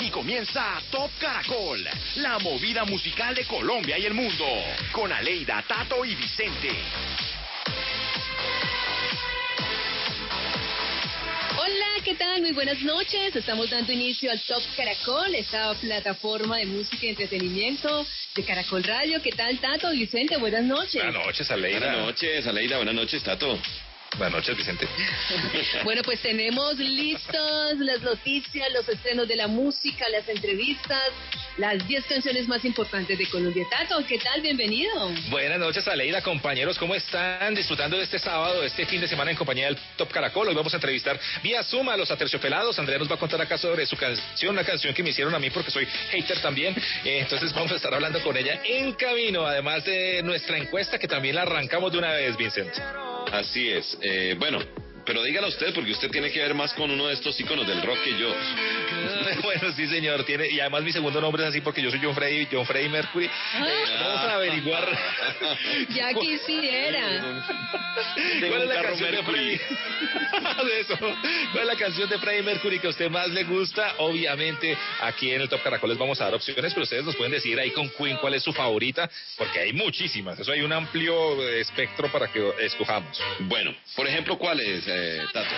Aquí comienza Top Caracol, la movida musical de Colombia y el mundo, con Aleida, Tato y Vicente. Hola, ¿qué tal? Muy buenas noches. Estamos dando inicio al Top Caracol, esta plataforma de música y entretenimiento de Caracol Radio. ¿Qué tal, Tato? Vicente, buenas noches. Buenas noches, Aleida. Buenas noches, Aleida. Buenas noches, Tato. Buenas noches, Vicente. bueno, pues tenemos listos las noticias, los estrenos de la música, las entrevistas, las 10 canciones más importantes de Colombia. Tato, ¿qué tal? Bienvenido. Buenas noches, Aleida, compañeros. ¿Cómo están disfrutando de este sábado, de este fin de semana en compañía del Top Caracol? Hoy vamos a entrevistar vía Suma a los aterciopelados. Andrea nos va a contar acá sobre su canción, una canción que me hicieron a mí porque soy hater también. Eh, entonces vamos a estar hablando con ella en camino, además de nuestra encuesta que también la arrancamos de una vez, Vincent. Así es. Eh, bueno, pero dígalo usted, porque usted tiene que ver más con uno de estos íconos del rock que yo. bueno, sí, señor. Tiene, y además mi segundo nombre es así porque yo soy John Freddy, John Freddy Mercury. Eh, vamos a averiguar. ya quisiera. ¿Cuál es la canción de eso. ¿Cuál es la canción de Freddie Mercury que a usted más le gusta? Obviamente, aquí en el Top Caracol les vamos a dar opciones, pero ustedes nos pueden decir ahí con Queen cuál es su favorita, porque hay muchísimas. Eso hay un amplio espectro para que escojamos. Bueno, por ejemplo, ¿cuál es? Eh, Tato?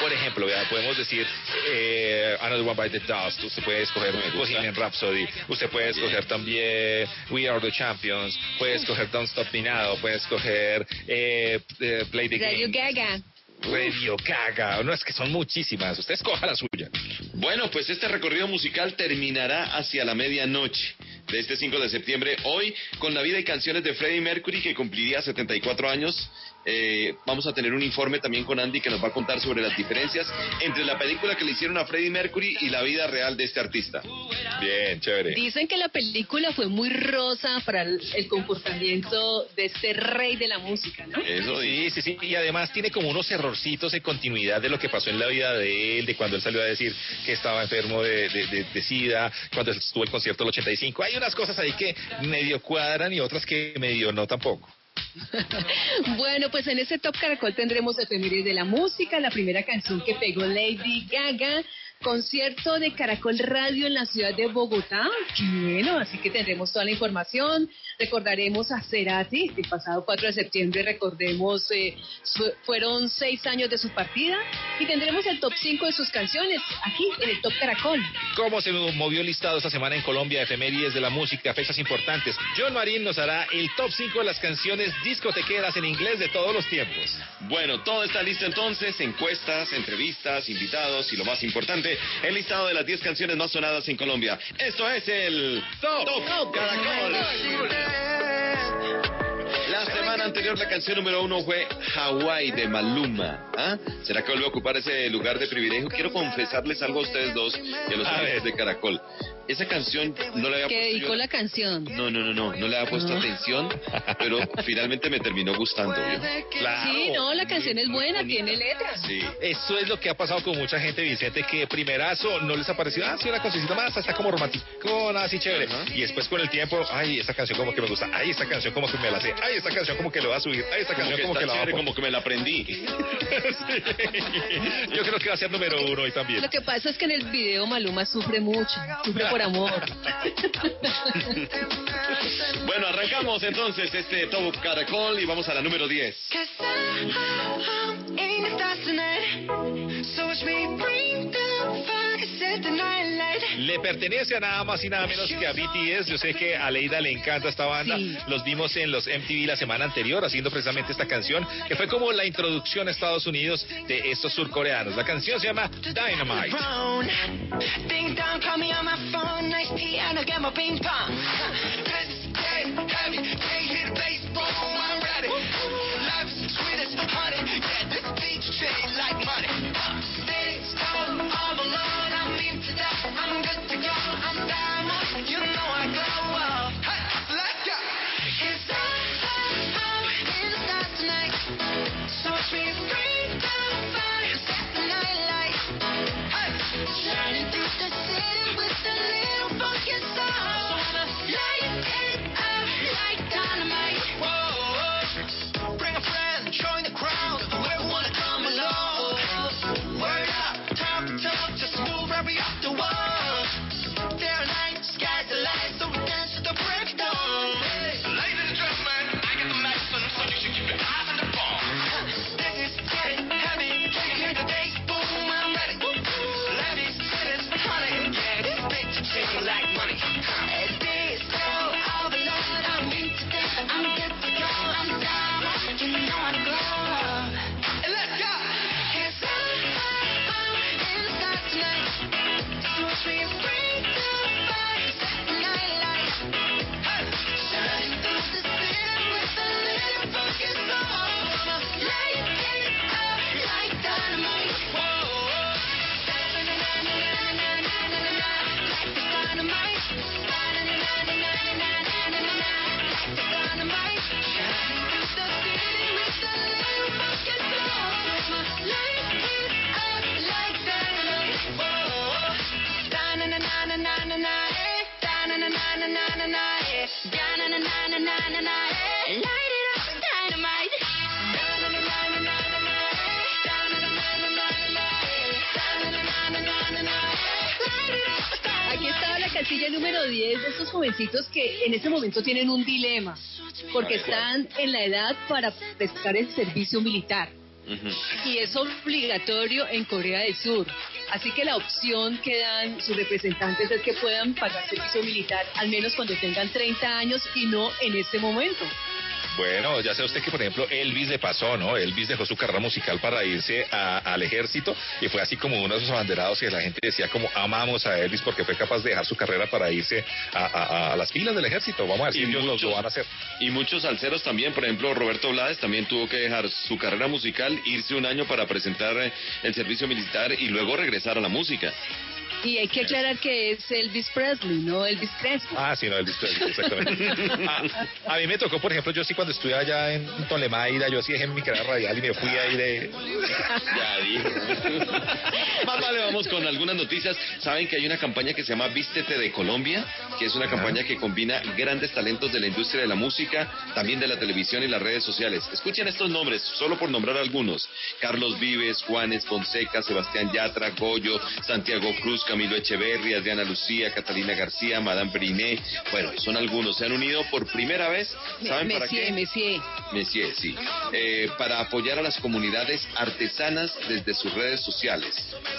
Por ejemplo, podemos decir eh, Another One by the Dust. Usted puede escoger Bohemian Rhapsody. Usted puede escoger también We Are the Champions. Puede escoger Don't Stop Me Now. Puede escoger eh, eh, Play the Radio Game. Gaga. Radio Gaga. No, es que son muchísimas. Usted escoja la suya. Bueno, pues este recorrido musical terminará hacia la medianoche de este 5 de septiembre. Hoy, con la vida y canciones de Freddie Mercury, que cumpliría 74 años. Eh, vamos a tener un informe también con Andy que nos va a contar sobre las diferencias entre la película que le hicieron a Freddie Mercury y la vida real de este artista. Bien, chévere. Dicen que la película fue muy rosa para el, el comportamiento de este rey de la música, ¿no? Eso Sí, sí, sí. Y además tiene como unos errorcitos de continuidad de lo que pasó en la vida de él, de cuando él salió a decir que estaba enfermo de, de, de, de SIDA, cuando estuvo el concierto del 85. Hay unas cosas ahí que medio cuadran y otras que medio no tampoco. bueno, pues en este Top Caracol tendremos efemérides de la música, la primera canción que pegó Lady Gaga, concierto de Caracol Radio en la ciudad de Bogotá. Bueno, así que tendremos toda la información. Recordaremos a Cerati, el pasado 4 de septiembre, recordemos, eh, su- fueron seis años de su partida y tendremos el top 5 de sus canciones aquí en el Top Caracol. ¿Cómo se movió el listado esta semana en Colombia? Efemérides de la música, fechas importantes. John Marín nos hará el top 5 de las canciones discotequeras en inglés de todos los tiempos. Bueno, todo está listo entonces, encuestas, entrevistas, invitados y lo más importante, el listado de las 10 canciones más sonadas en Colombia. Esto es el Top, Caracol. Anterior la canción número uno fue Hawaii de Maluma. ¿Ah? ¿Será que vuelve a ocupar ese lugar de privilegio? Quiero confesarles algo a ustedes dos y a los amigos de Caracol. Esa canción no la había Que puesto dedicó yo- la canción. No, no, no, no, no le había puesto Ah. atención, pero finalmente me terminó gustando. ¿vio? Claro. Sí, no, la canción es buena, tiene letras. Sí. Eso es lo que ha pasado con mucha gente, Vicente, que primerazo no les ha parecido, ah, sí, una cancioncita más, está como romanticona, así chévere. Ajá. Y después con el tiempo, ay, esta canción como que me gusta, ay, esta canción como que me la sé, ay, esta canción como que lo va a subir, ay, esta Como canción que como que la va a como que me la aprendí. Sí. Yo creo que va a ser número uno hoy también. Lo que pasa es que en el video Maluma sufre mucho, sufre por amor. Bueno, arrancamos entonces este Top Caracol y vamos a la número 10. Le pertenece a nada más y nada menos que a BTS. Yo sé que a Leida le encanta esta banda. Sí. Los vimos en los MTV la semana anterior haciendo precisamente esta canción, que fue como la introducción a Estados Unidos de estos surcoreanos. La canción se llama Dynamite. Life's sweet as honey. Yeah, this beach chain like money. Stay You know I glow up. Hey, let's go. Jovencitos que en este momento tienen un dilema, porque están en la edad para prestar el servicio militar y es obligatorio en Corea del Sur. Así que la opción que dan sus representantes es que puedan pagar servicio militar al menos cuando tengan 30 años y no en este momento. Bueno, ya sabe usted que, por ejemplo, Elvis le pasó, ¿no? Elvis dejó su carrera musical para irse a- al ejército y fue así como uno de esos abanderados que la gente decía como amamos a Elvis porque fue capaz de dejar su carrera para irse a, a- a las filas del ejército. Vamos a ver si ellos lo- muchos- lo van a hacer. Y muchos salseros también, por ejemplo, Roberto Blades también tuvo que dejar su carrera musical, irse un año para presentar el servicio militar y luego regresar a la música. Y hay que aclarar que es Elvis Presley, no Elvis Presley. Ah, sí, no, Elvis Presley, exactamente. a, a mí me tocó, por ejemplo, yo sí cuando estuve allá en Tolemaida, yo sí dejé mi carrera radial y me fui ahí de... Ya dijo. Más vale, vamos con algunas noticias. Saben que hay una campaña que se llama Vístete de Colombia, que es una campaña que combina grandes talentos de la industria de la música, también de la televisión y las redes sociales. Escuchen estos nombres, solo por nombrar algunos. Carlos Vives, Juanes Fonseca, Sebastián Yatra, Goyo, Santiago Cruz, Camilo Echeverria, Diana Lucía, Catalina García, Madame Briné. Bueno, son algunos. Se han unido por primera vez. ¿Saben para Messier, qué? Messier. Messier, sí. Eh, para apoyar a las comunidades artesanas desde sus redes sociales.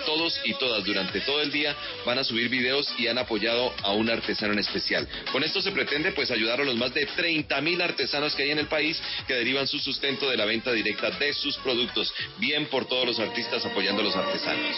Todos y todas durante todo el día van a subir videos y han apoyado a un artesano en especial. Con esto se pretende pues ayudar a los más de 30 mil artesanos que hay en el país que derivan su sustento de la venta directa de sus productos. Bien por todos los artistas apoyando a los artesanos.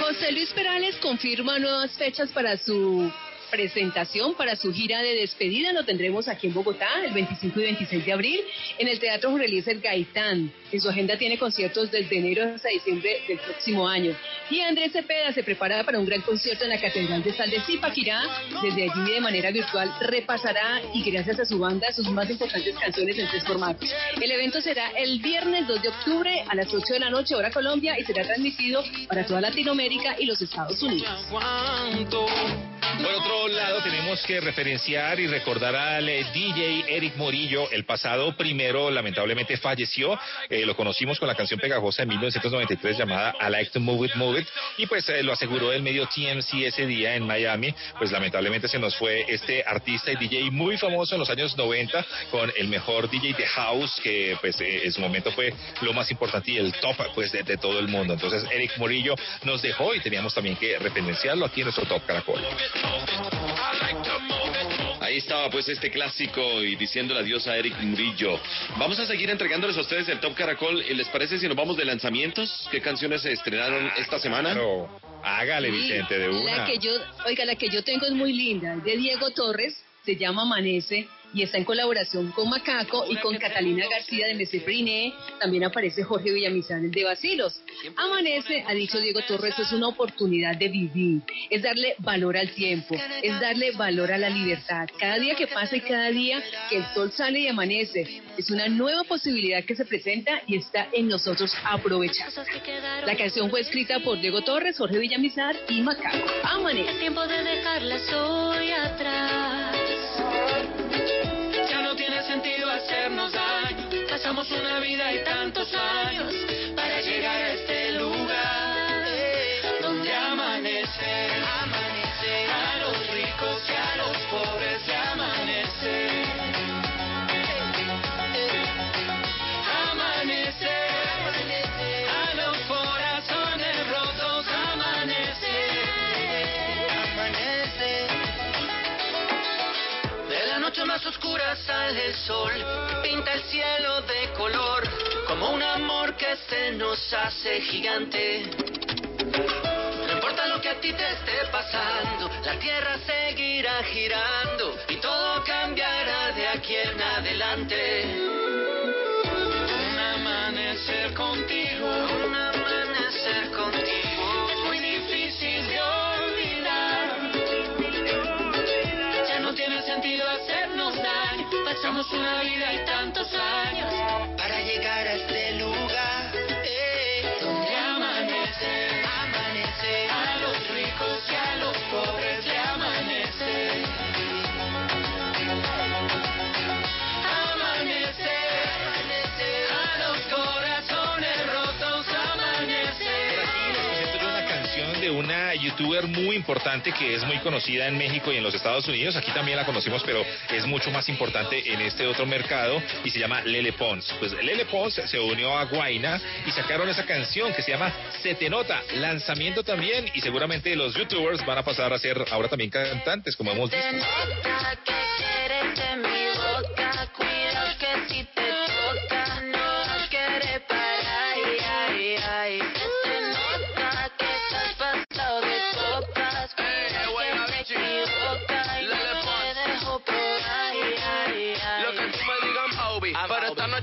José Luis Perales confirma nuevas fechas para su presentación, para su gira de despedida. Lo tendremos aquí en Bogotá el 25 y 26 de abril en el Teatro Jorge Eliezer Gaitán. En su agenda tiene conciertos desde enero hasta diciembre del próximo año. Y Andrés Cepeda se prepara para un gran concierto en la Catedral de Sal de Zipaquirá. Desde allí de manera virtual repasará y gracias a su banda sus más importantes canciones en tres formatos. El evento será el viernes 2 de octubre a las 8 de la noche, hora Colombia, y será transmitido para toda Latinoamérica y los Estados Unidos. Por otro lado, tenemos que referenciar y recordar al eh, DJ Eric Morillo. El pasado primero, lamentablemente, falleció. Eh, lo conocimos con la canción pegajosa en 1993 llamada I Like to Move It, Move It. Y pues eh, lo aseguró el medio TMC ese día en Miami. Pues lamentablemente se nos fue este artista y DJ muy famoso en los años 90 con el mejor DJ de House, que pues eh, en su momento fue lo más importante y el top pues de, de todo el mundo. Entonces Eric Morillo nos dejó y teníamos también que referenciarlo aquí en nuestro Top Caracol. Ahí estaba pues este clásico y diciendo adiós a Eric Murillo. Vamos a seguir entregándoles a ustedes el Top Caracol. ¿Les parece si nos vamos de lanzamientos? ¿Qué canciones se estrenaron esta semana? Claro, hágale Vicente de una. La que yo, oiga, la que yo tengo es muy linda, es de Diego Torres, se llama Amanece y está en colaboración con Macaco y con Catalina García de Mesé Briné. También aparece Jorge Villamizán, de Basilos. Amanece, ha dicho Diego Torres, es una oportunidad de vivir, es darle valor al tiempo, es darle valor a la libertad. Cada día que pasa y cada día que el sol sale y amanece, es una nueva posibilidad que se presenta y está en nosotros aprovechar. La canción fue escrita por Diego Torres, Jorge Villamizar y Macaco. Amanece. Es tiempo de dejarlas hoy atrás. Hacernos daño. Pasamos una vida y tantos años sale el sol, pinta el cielo de color, como un amor que se nos hace gigante. No importa lo que a ti te esté pasando, la tierra seguirá girando y todo cambiará de aquí en adelante. Una vida y tantos años de una youtuber muy importante que es muy conocida en México y en los Estados Unidos. Aquí también la conocimos, pero es mucho más importante en este otro mercado y se llama Lele Pons. Pues Lele Pons se unió a Guaina y sacaron esa canción que se llama Se te nota, lanzamiento también y seguramente los youtubers van a pasar a ser ahora también cantantes, como hemos visto.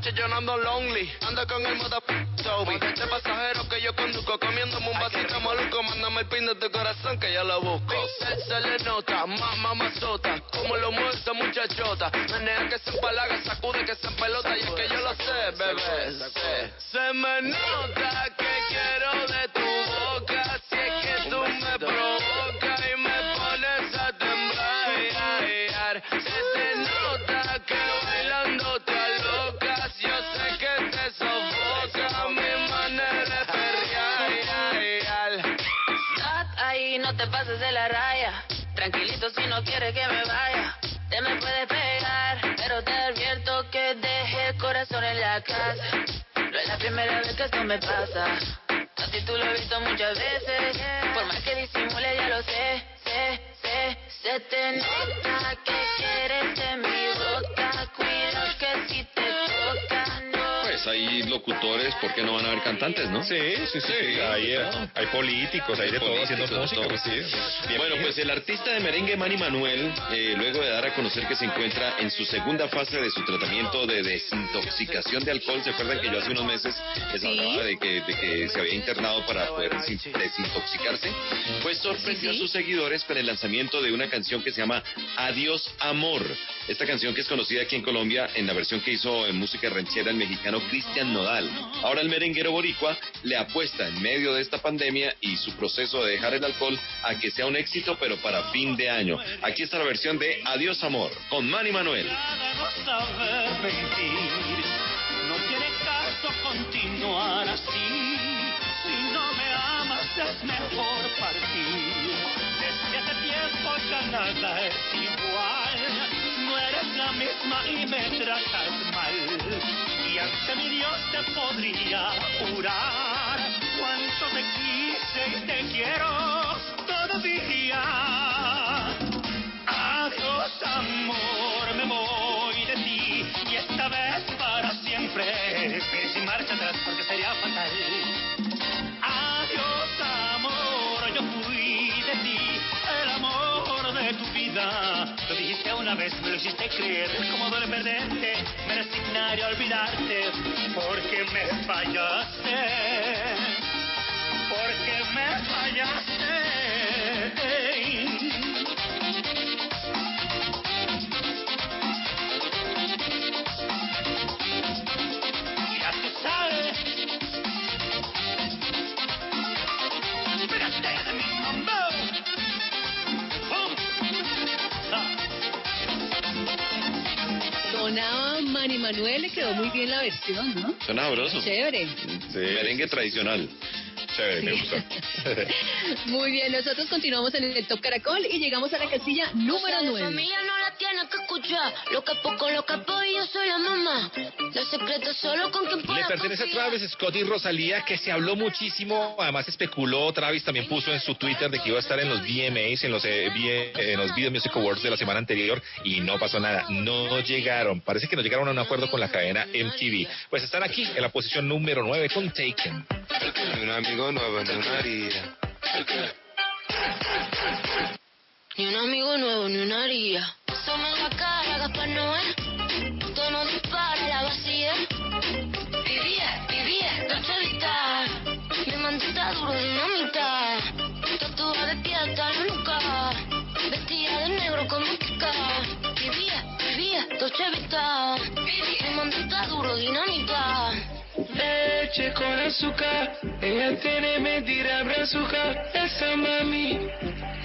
Noche yo no ando lonely. Ando con el moda Toby. Este pasajero que yo conduzco, comiéndome un vasito maluco. Mándame el pin de tu corazón que yo lo busco. Se, se le nota, mamá mazota. Como lo mueve esa muchachota. Menea que se empalaga, sacude que se pelota. Y es que yo lo sé, bebé. sé. Se me nota que quiero de tu boca. Si es que tú me provocas te pases de la raya. Tranquilito si no quieres que me vaya. Te me puedes pegar, pero te advierto que deje el corazón en la casa. No es la primera vez que esto me pasa. A ti tú lo he visto muchas veces. Por más que disimule, ya lo sé, sé, sé. Se te nota que quieres de mi boca. Hay locutores, ¿por qué no van a haber cantantes, no? Sí, sí, sí. Hay, eh, hay políticos, hay de todo haciendo música. todo. Pues, sí. Bueno, pues el artista de merengue Manny Manuel, eh, luego de dar a conocer que se encuentra en su segunda fase de su tratamiento de desintoxicación de alcohol, ¿se acuerdan que yo hace unos meses les Sí. hablaba de que, de que se había internado para poder desin- desintoxicarse? Pues sorprendió Sí, sí. a sus seguidores con el lanzamiento de una canción que se llama Adiós Amor. Esta canción que es conocida aquí en Colombia en la versión que hizo en música ranchera el mexicano Cristian Nodal. Ahora el merenguero boricua le apuesta en medio de esta pandemia y su proceso de dejar el alcohol a que sea un éxito, pero para fin de año. Aquí está la versión de Adiós Amor con Manny Manuel. no tiene caso continuar así. Si no me amas es mejor partir. Desde hace tiempo ya nada es igual. No eres la misma y me tratas mal. Y ante mi Dios te podría jurar cuánto te quise y te quiero todavía. Adiós amor, me Lo dijiste una vez, me lo hiciste creer, como duele perderte, me resignaré a olvidarte, porque me fallaste, porque me fallaste. Manuel, le quedó muy bien la versión, ¿no? Suena sabroso. Chévere. Merengue tradicional. Chévere, me gusta. Muy bien, nosotros continuamos en el Top Caracol y llegamos a la casilla número La 9. Familia no la tiene que escuchar. Lo capo con lo capo y yo soy la mamá. Los secretos solo con quien pueda Le pertenece a. Travis Scott y Rosalía, que se habló muchísimo. Además, especuló. Travis también puso en su Twitter de que iba a estar en los VMAs, en los, eh, V- en los Video Music Awards de la semana anterior, y no pasó nada. No llegaron. Parece que no llegaron a un acuerdo con la cadena MTV. Pues están aquí en la posición número 9 con Taken. Un amigo una herida. Ni un amigo nuevo, ni una haría. Somos la cara, Gaspar Noé. Tono dispara la vacía. Vivía, vivía, noche vital. Mi mantita duro dinamita. Tatuada de pie hasta la nuca. Vestida de negro como Kika. Vivía, vivía, noche vital. Mi mantita duro dinamita. Leche con azúcar, ella tiene mentira brazuca. Esa mami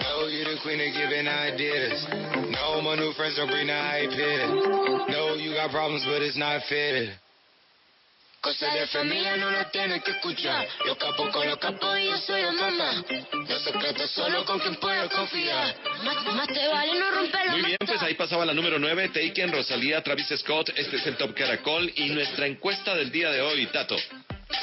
Oh, you the queen of giving ideas. No, my new friends don't bring the hype here. No, you got problems, but it's not fair. Cosas de familia no lo tienes que escuchar. Los capos con los capos y yo soy la mamá. Los secretos solo con quien puedo confiar. Más, más te vale no romper Muy bien, pues ahí pasaba la número 9, Taken, Rosalía, Travis Scott. Este es el Top Caracol y nuestra encuesta del día de hoy, Tato.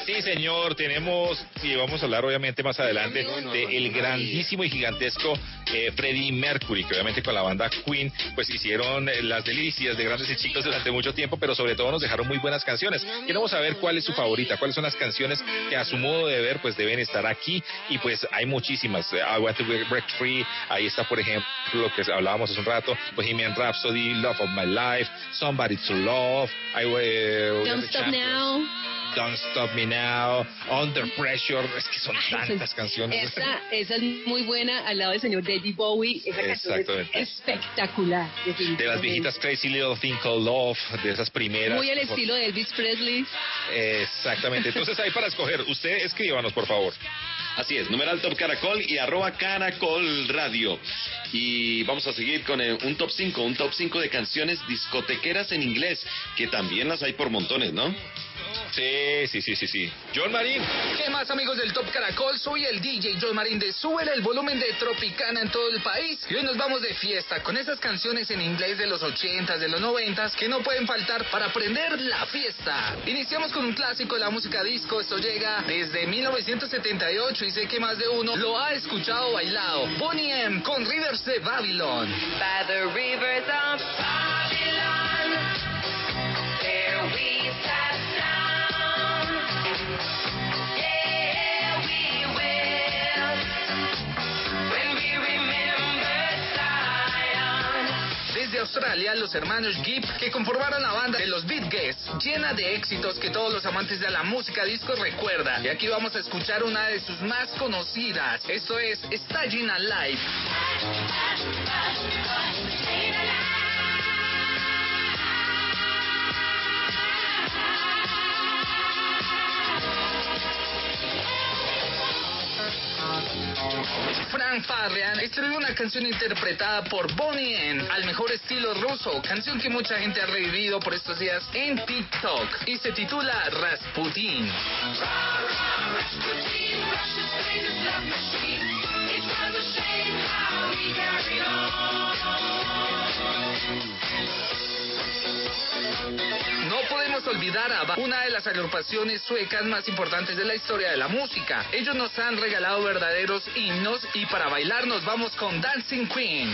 Sí, señor, tenemos, y vamos a hablar obviamente más adelante, de el grandísimo y gigantesco eh, Freddie Mercury, que obviamente con la banda Queen, pues hicieron eh, las delicias de grandes y chicos durante mucho tiempo, pero sobre todo nos dejaron muy buenas canciones. Queremos saber cuál es su favorita, cuáles son las canciones que a su modo de ver, pues deben estar aquí, y pues hay muchísimas. Eh, I Want to Break Free, ahí está, por ejemplo, lo que hablábamos hace un rato, Bohemian Rhapsody, Love of My Life, Somebody to Love, I, eh, Don't Stop Now. Don't Stop Me Now, Under Pressure, es que son tantas canciones. Esa, esa es muy buena al lado del señor David Bowie. Esa canción es espectacular. De las viejitas Crazy Little Thing Called Love, de esas primeras. Muy al estilo de Elvis Presley. Exactamente. Entonces ahí para escoger, usted escríbanos, por favor. Así es, numeral Top Caracol y arroba Caracol Radio. Y vamos a seguir con eh, un top 5, un top 5 de canciones discotequeras en inglés, que también las hay por montones, ¿no? Sí, sí, sí, sí, sí. John Marín. ¿Qué más amigos del Top Caracol? Soy el DJ John Marín de Súbele el volumen de Tropicana en todo el país. Y hoy nos vamos de fiesta con esas canciones en inglés de los 80s, de los 90s que no pueden faltar para aprender la fiesta. Iniciamos con un clásico de la música disco. Esto llega desde 1978 y sé que más de uno lo ha escuchado o bailado. Bonnie M con Rivers de Babylon. By the rivers of Australia, los hermanos Gibb, que conformaron la banda de los Beat Guests, llena de éxitos que todos los amantes de la música disco recuerdan. Y aquí vamos a escuchar una de sus más conocidas. Esto es Staging Alive. Frank Farian escribió una canción interpretada por Bonnie M al mejor estilo ruso, canción que mucha gente ha revivido por estos días en TikTok y se titula Rasputin. No podemos olvidar a una de las agrupaciones suecas más importantes de la historia de la música. Ellos nos han regalado verdaderos himnos y para bailar nos vamos con Dancing Queen.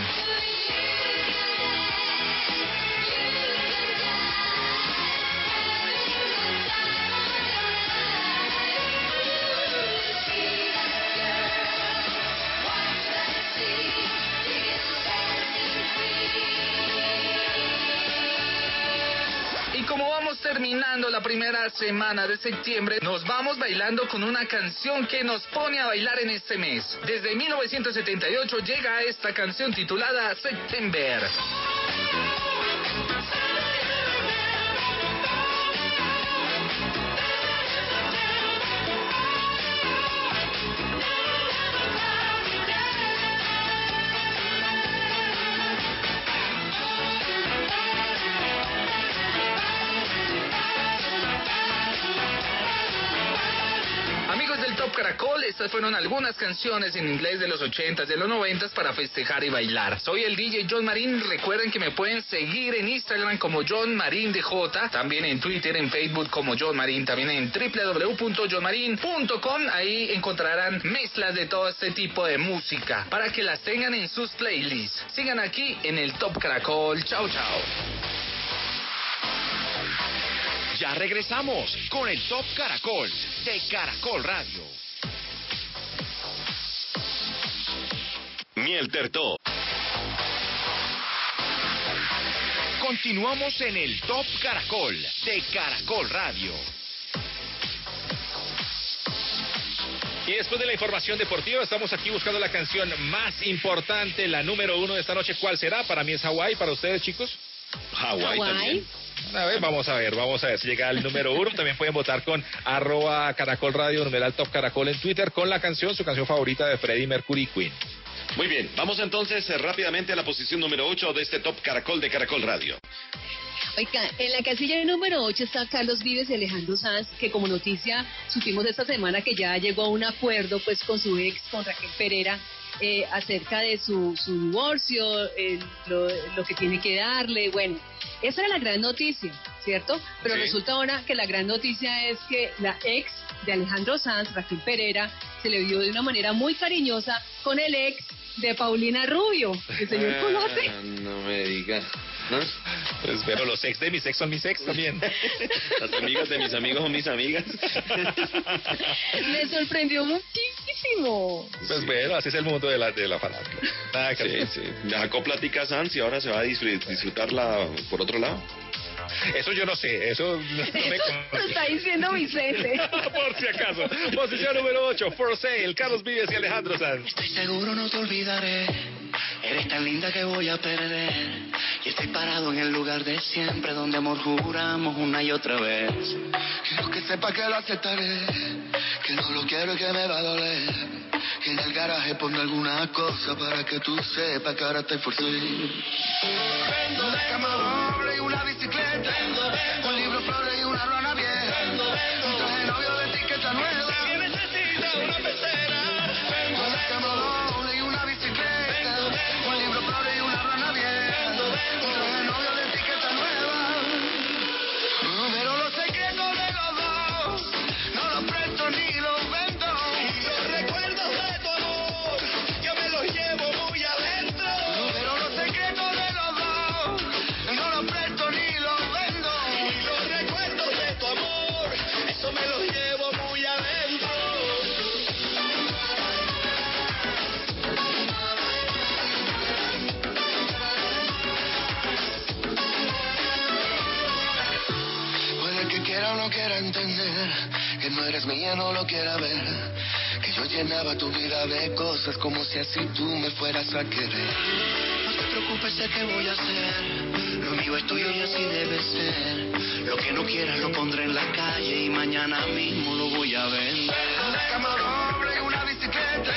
Terminando la primera semana de septiembre, nos vamos bailando con una canción que nos pone a bailar en este mes. Desde 1978 llega esta canción titulada September. Estas fueron algunas canciones en inglés de los 80s, de los 90s para festejar y bailar. Soy el DJ John Marín. Recuerden que me pueden seguir en Instagram como John Marín DJ, también en Twitter, en Facebook como John Marín, también en www.johnmarin.com. Ahí encontrarán mezclas de todo este tipo de música para que las tengan en sus playlists. Sigan aquí en el Top Caracol. Chao, chao. Ya regresamos con el Top Caracol de Caracol Radio. Miel Tertó. Continuamos en el Top Caracol de Caracol Radio. Y después de la información deportiva, estamos aquí buscando la canción más importante, la número uno de esta noche. ¿Cuál será? Para mí es Hawaii, para ustedes, chicos. Hawái también. A ver, vamos a ver, vamos a ver si llega al número uno. También pueden votar con arroba caracol radio, numeral top caracol en Twitter con la canción, su canción favorita de Freddie Mercury Queen. Muy bien, vamos entonces eh, rápidamente a la posición número 8 de este Top Caracol de Caracol Radio. Oiga, en la casilla número 8 está Carlos Vives y Alejandro Sanz, que como noticia supimos esta semana que ya llegó a un acuerdo pues con su ex, con Raquel Pereira, eh, acerca de su, su divorcio, eh, lo, lo que tiene que darle, bueno, esa era la gran noticia, ¿cierto? Pero Sí. resulta ahora que la gran noticia es que la ex de Alejandro Sanz, Raquel Pereira, se le vio de una manera muy cariñosa con el ex de Paulina Rubio, que el señor conoce. Ah, no me digas. ¿no? Pues pero los ex de mis ex son mis ex también. Las amigas de mis amigos son mis amigas. Me sorprendió muchísimo. Pues bueno, así es el mundo de la, de la farándula. Sí, sí. Sacó plática Sanz y ahora se va a disfr- disfrutarla por otro lado. Eso yo no sé, eso no me Eso lo está diciendo Vicente. Por si acaso. Posición número 8, For Sale, Carlos Vives y Alejandro Sanz. Estoy seguro no te olvidaré. Eres tan linda que voy a perder. Y estoy parado en el lugar de siempre donde amor juramos una y otra vez. Quiero que sepa que lo aceptaré. Que no lo quiero y que me va a doler. Que en el garaje ponga alguna cosa para que tú sepas que ahora estoy forzado. Una cama doble y una bicicleta. Un libro, flores y una rana vieja. Un traje novio de etiqueta nueva. Que necesita una pecera. Una cama doble llenaba tu vida de cosas como si así tú me fueras a querer. No te preocupes, sé qué voy a hacer. Lo mío es tuyo y así debe ser. Lo que no quieras lo pondré en la calle y mañana mismo lo voy a vender. Una cama doble una bicicleta.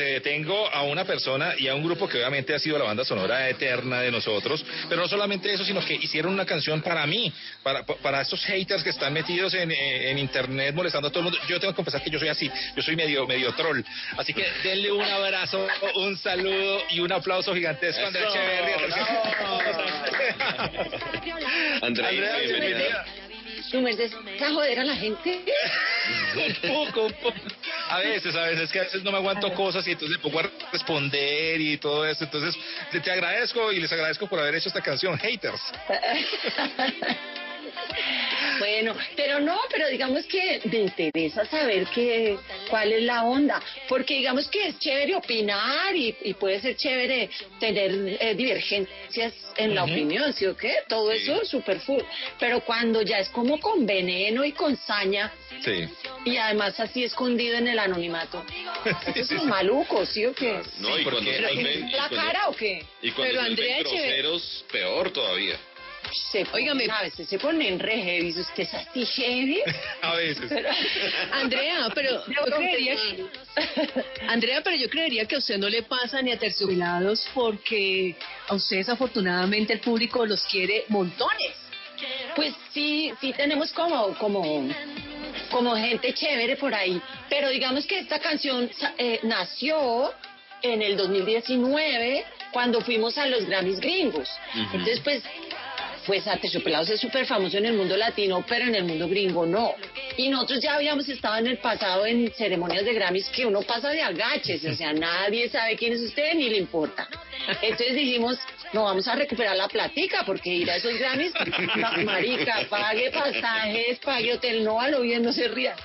Eh, tengo a una persona y a un grupo que obviamente ha sido la banda sonora eterna de nosotros, pero no solamente eso, sino que hicieron una canción para mí, para, para estos haters que están metidos en, en internet molestando a todo el mundo. Yo tengo que confesar que yo soy así, yo soy medio, medio troll. Así que denle un abrazo, un saludo y un aplauso gigantesco a Andrea Echeverría. Andrea, Andrea, bienvenida. bienvenida. ¿Tú me dices, ¿a joder a la gente? un poco, un poco. A veces, a veces, que a veces no me aguanto cosas y entonces me pongo a responder y todo eso. Entonces, te agradezco y les agradezco por haber hecho esta canción, Haters. Bueno, pero no, pero digamos que me interesa saber que, cuál es la onda, porque digamos que es chévere opinar y, y puede ser chévere tener eh, divergencias en la opinión, ¿sí o qué? Todo Sí. eso es súper full, pero cuando ya es como con veneno y con saña Sí. y además así escondido en el anonimato, eso es sí. maluco, ¿sí o qué? No, Sí, y cuando porque- se ¿Pero vuelven- que y la cuando- cara o qué? Y cuando Pero Andrea groseros, peor todavía. Se Óigame. a veces se ponen re heavy, usted es así heavy. A veces. Pero- Andrea, pero yo creería que, Andrea, pero yo creería que a usted no le pasa ni a terciopelados porque a ustedes afortunadamente el público los quiere montones. Pues sí, sí tenemos como, como, como gente chévere por ahí. Pero digamos que esta canción eh, nació en el 2019 cuando fuimos a los Grammys gringos. Entonces, pues, pues Aterciopelados es súper famoso en el mundo latino, pero en el mundo gringo no. Y nosotros ya habíamos estado en el pasado en ceremonias de Grammys que uno pasa de agaches, o sea, nadie sabe quién es usted ni le importa. Entonces dijimos, no, vamos a recuperar la platica, porque ir a esos Grammys, ma- marica, pague pasajes, pague hotel, no a lo bien, no se ría.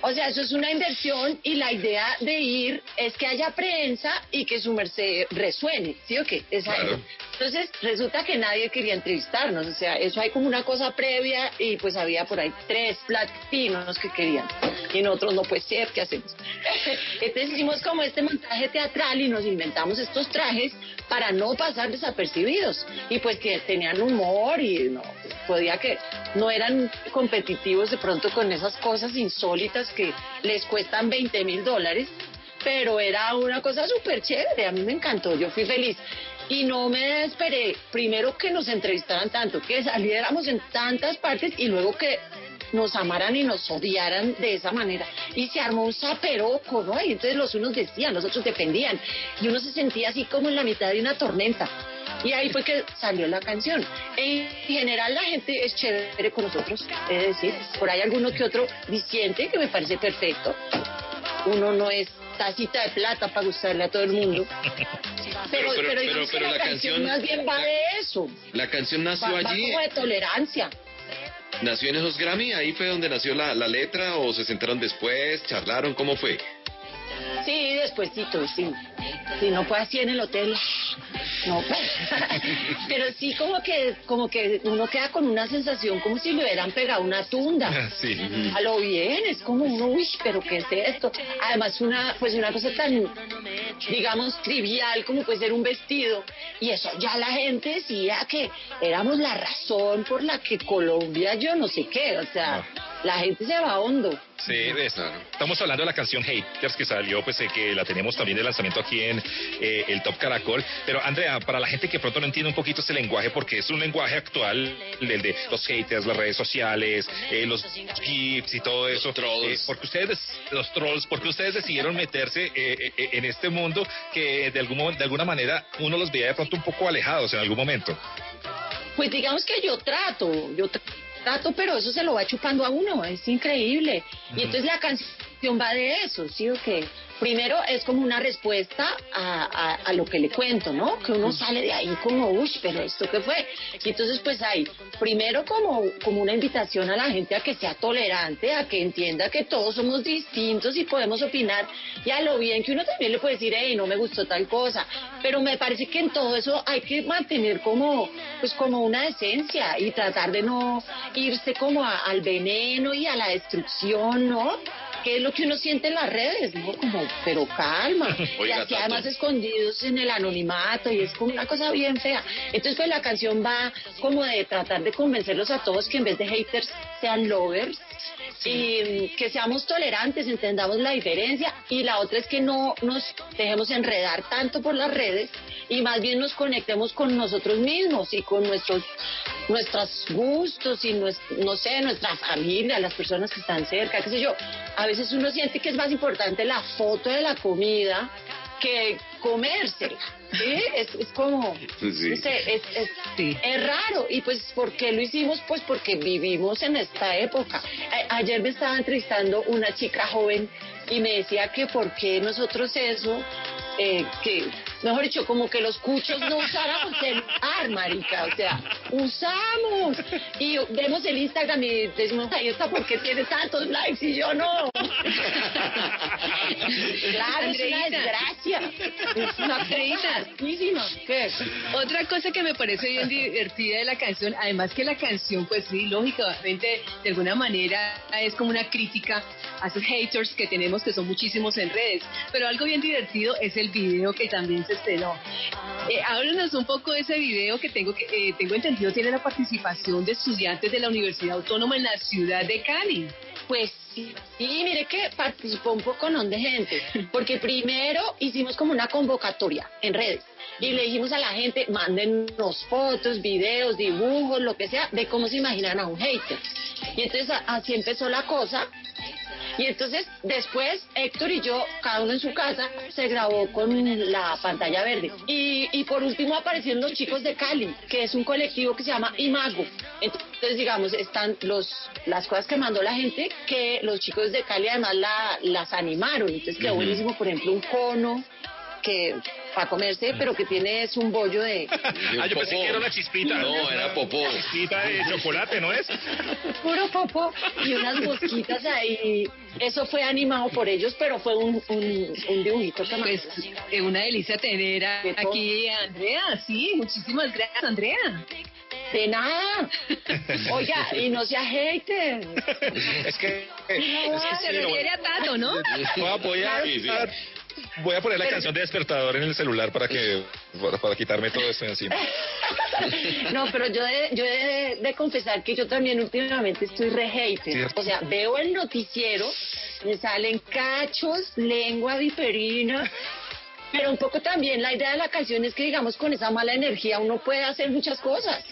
O sea, eso es una inversión y la idea de ir es que haya prensa y que su merced resuene, ¿sí o qué? Esa Claro. Es. Entonces, resulta que nadie quería entrevistarnos, o sea, eso hay como una cosa previa y pues había por ahí tres latinos que querían. Y nosotros no puede ser, ¿qué hacemos? Entonces hicimos como este montaje teatral y nos inventamos estos trajes para no pasar desapercibidos. Y pues que tenían humor y no, podía que no eran competitivos de pronto con esas cosas insólitas que les cuestan 20 mil dólares, pero era una cosa súper chévere, a mí me encantó, yo fui feliz. Y no me esperé, primero que nos entrevistaran tanto, que saliéramos en tantas partes y luego que nos amaran y nos odiaran de esa manera. Y se armó un zaperoco, ¿no? Y entonces los unos decían, los otros defendían. Y uno se sentía así como en la mitad de una tormenta. Y ahí fue que salió la canción. En general la gente es chévere con nosotros, es decir, por ahí alguno que otro diciente que me parece perfecto. Uno no es tacita de plata para gustarle a todo el mundo. Pero, Pero- pero- la, la canción más bien va la- de eso. La canción nació Va, va allí, como de tolerancia. nació en esos Grammy, ahí fue donde nació la, la letra o se sentaron después, charlaron, ¿cómo fue? Sí, despuésito, sí. Sí, no fue así en el hotel. No, pues. pero sí como que, como que uno queda con una sensación como si le hubieran pegado una tunda. Sí. A lo bien, es como uno, uy, pero ¿qué es esto? Además, una, pues una cosa tan, digamos, trivial como puede ser un vestido. Y eso ya la gente decía que éramos la razón por la que Colombia, yo no sé qué, o sea, la gente se va hondo. Sí, es- estamos hablando de la canción Haters que salió, pues eh, que la tenemos también de lanzamiento aquí en eh, el Top Caracol. Pero Andrea, para la gente que pronto no entiende un poquito este lenguaje, porque es un lenguaje actual, el de los haters, las redes sociales, eh, los GIFs y todo eso. Los trolls. Eh, porque ustedes, los trolls, porque ustedes decidieron meterse eh, eh, en este mundo que de, algún, mo- de alguna manera uno los veía de pronto un poco alejados en algún momento. Pues digamos que yo trato, yo tra- trato, pero eso se lo va chupando a uno, es increíble. Y entonces la canción va de eso, ¿sí o qué? Primero es como una respuesta a, a- a lo que le cuento, ¿no? Que uno sale de ahí como, uy, pero ¿esto qué fue? Y entonces pues hay, primero como, como una invitación a la gente a que sea tolerante, a que entienda que todos somos distintos y podemos opinar, y a lo bien que uno también le puede decir, hey, no me gustó tal cosa, pero me parece que en todo eso hay que mantener como, pues como una esencia y tratar de no irse como a- al veneno y a la destrucción, ¿no? Que es lo que uno siente en las redes, ¿no? Como, pero calma. Oiga, y aquí además escondidos en el anonimato y es como una cosa bien fea. Entonces, pues la canción va como de tratar de convencerlos a todos que en vez de haters sean lovers, y mm, que seamos tolerantes, entendamos la diferencia y la otra es que no nos dejemos enredar tanto por las redes y más bien nos conectemos con nosotros mismos y con nuestros nuestros gustos y nues- no sé, nuestra familia, las personas que están cerca, qué sé yo. A veces uno siente que es más importante la foto de la comida que comérsela. ¿sí? Es, es como, Sí. no sé, es, es, es raro. Y pues, ¿por qué lo hicimos? Pues porque vivimos en esta época. A- ayer me estaba entrevistando una chica joven y me decía que por qué nosotros eso, eh, que, mejor dicho, como que los cuchos no usáramos celular, marica. O sea, usamos. Y vemos el Instagram y decimos, ay, ¿esta por qué tiene tantos likes y yo no? claro, es una desgracia. Es una cosa. Otra cosa que me parece bien divertida de la canción, además que la canción, pues sí, lógicamente, de alguna manera es como una crítica a esos haters que tenemos, que son muchísimos en redes. Pero algo bien divertido es el video que también se estrenó. Eh, un poco de ese video que tengo, que, eh, tengo entendido tiene la participación de estudiantes de la Universidad Autónoma en la ciudad de Cali. Pues sí, sí, mire que participó un poco ¿no? de gente, porque primero hicimos como una convocatoria en redes y le dijimos a la gente, mándennos fotos, videos, dibujos, lo que sea, de cómo se imaginan a un hater. Y entonces así empezó la cosa. Y entonces después Héctor y yo, cada uno en su casa, se grabó con la pantalla verde. Y, y por último aparecieron los chicos de Cali, que es un colectivo que se llama Imago. Entonces, digamos, están los las cosas que mandó la gente, que los chicos de Cali además la, las animaron. Entonces quedó buenísimo, por ejemplo, un cono que para comerse, pero que tiene es un bollo de Ah, yo pensé que era una chispita. No, era popó. Chispita de chocolate, ¿no es? puro popo y unas mosquitas ahí. Eso fue animado por ellos, pero fue un, un, un dibujito que Pues es una delicia tener a- aquí a Andrea, sí, muchísimas gracias Andrea. De nada. Oiga, y no sea hater. Es que, es que Se sí, refiere a Tato, ¿no? voy a, voy a- Sí, sí. Voy a poner la canción de despertador en el celular para que para, para quitarme todo esto de encima. No, pero yo he yo de, de confesar que yo también últimamente estoy re hater. O sea, veo el noticiero, me salen cachos, lengua viperina. Pero un poco también la idea de la canción es que, digamos, con esa mala energía uno puede hacer muchas cosas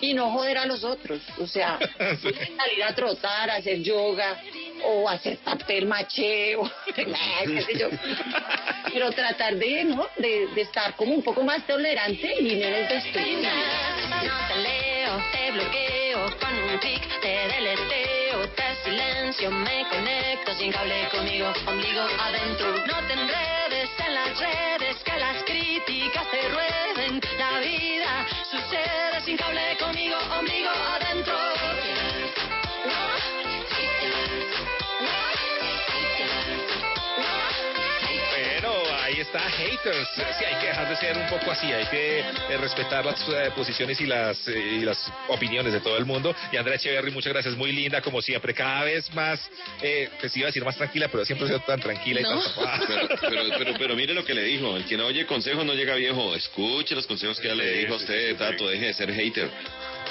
y no joder a los otros. O sea, puede salir a trotar, a hacer yoga o hacer papel maché o qué sé yo. Pero tratar de, ¿no? De, de estar como un poco más tolerante y menos destructivo. No te leo, te bloqueo con un clic, te deleteo, te silencio, me conecto sin cable conmigo, ombligo adentro. No te enredes en las redes, que las críticas te rueden. La vida. Sucede sin cable conmigo, ombligo ahí está, haters. Sí, hay que dejar de ser un poco así, hay que eh, respetar las eh, posiciones y las, eh, y las opiniones de todo el mundo. Y Andrea Echeverry, muchas gracias, muy linda como siempre, cada vez más, eh, pues iba a decir más tranquila, pero siempre ha sido tan tranquila No. y tan tapada. Pero, pero, pero, pero mire lo que le dijo. El que no oye consejos no llega viejo. Escuche los consejos que ya le dijo a usted, Tato. Deje de ser hater.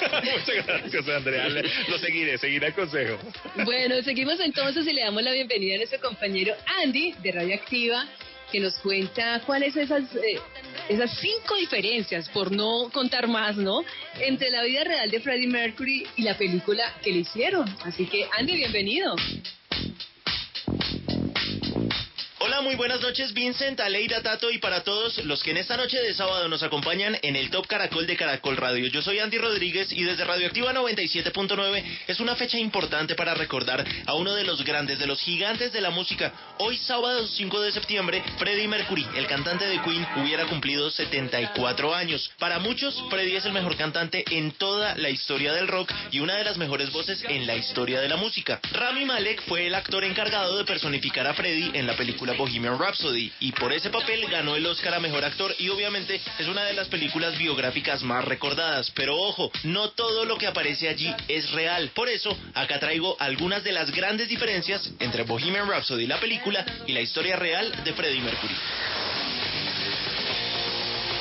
Muchas gracias, Andrea. Lo seguiré, seguiré el consejo. Bueno, seguimos entonces y le damos la bienvenida a nuestro compañero Andy de Radioactiva, que nos cuenta cuáles esas eh, esas cinco diferencias, por no contar más, ¿no? Entre la vida real de Freddie Mercury y la película que le hicieron. Así que Andy, bienvenido. Muy buenas noches, Vincent, Aleida, Tato y para todos los que en esta noche de sábado nos acompañan en el Top Caracol de Caracol Radio. Yo soy Andy Rodríguez y desde Radioactiva 97.9 es una fecha importante para recordar a uno de los grandes, de los gigantes de la música. Hoy, sábado 5 de septiembre, Freddie Mercury, el cantante de Queen, hubiera cumplido 74 años. Para muchos, Freddie es el mejor cantante en toda la historia del rock y una de las mejores voces en la historia de la música. Rami Malek fue el actor encargado de personificar a Freddie en la película Bohemian Rhapsody y por ese papel ganó el Oscar a Mejor Actor y obviamente es una de las películas biográficas más recordadas. Pero ojo, no todo lo que aparece allí es real. Por eso, acá traigo algunas de las grandes diferencias entre Bohemian Rhapsody, la película, y la historia real de Freddie Mercury.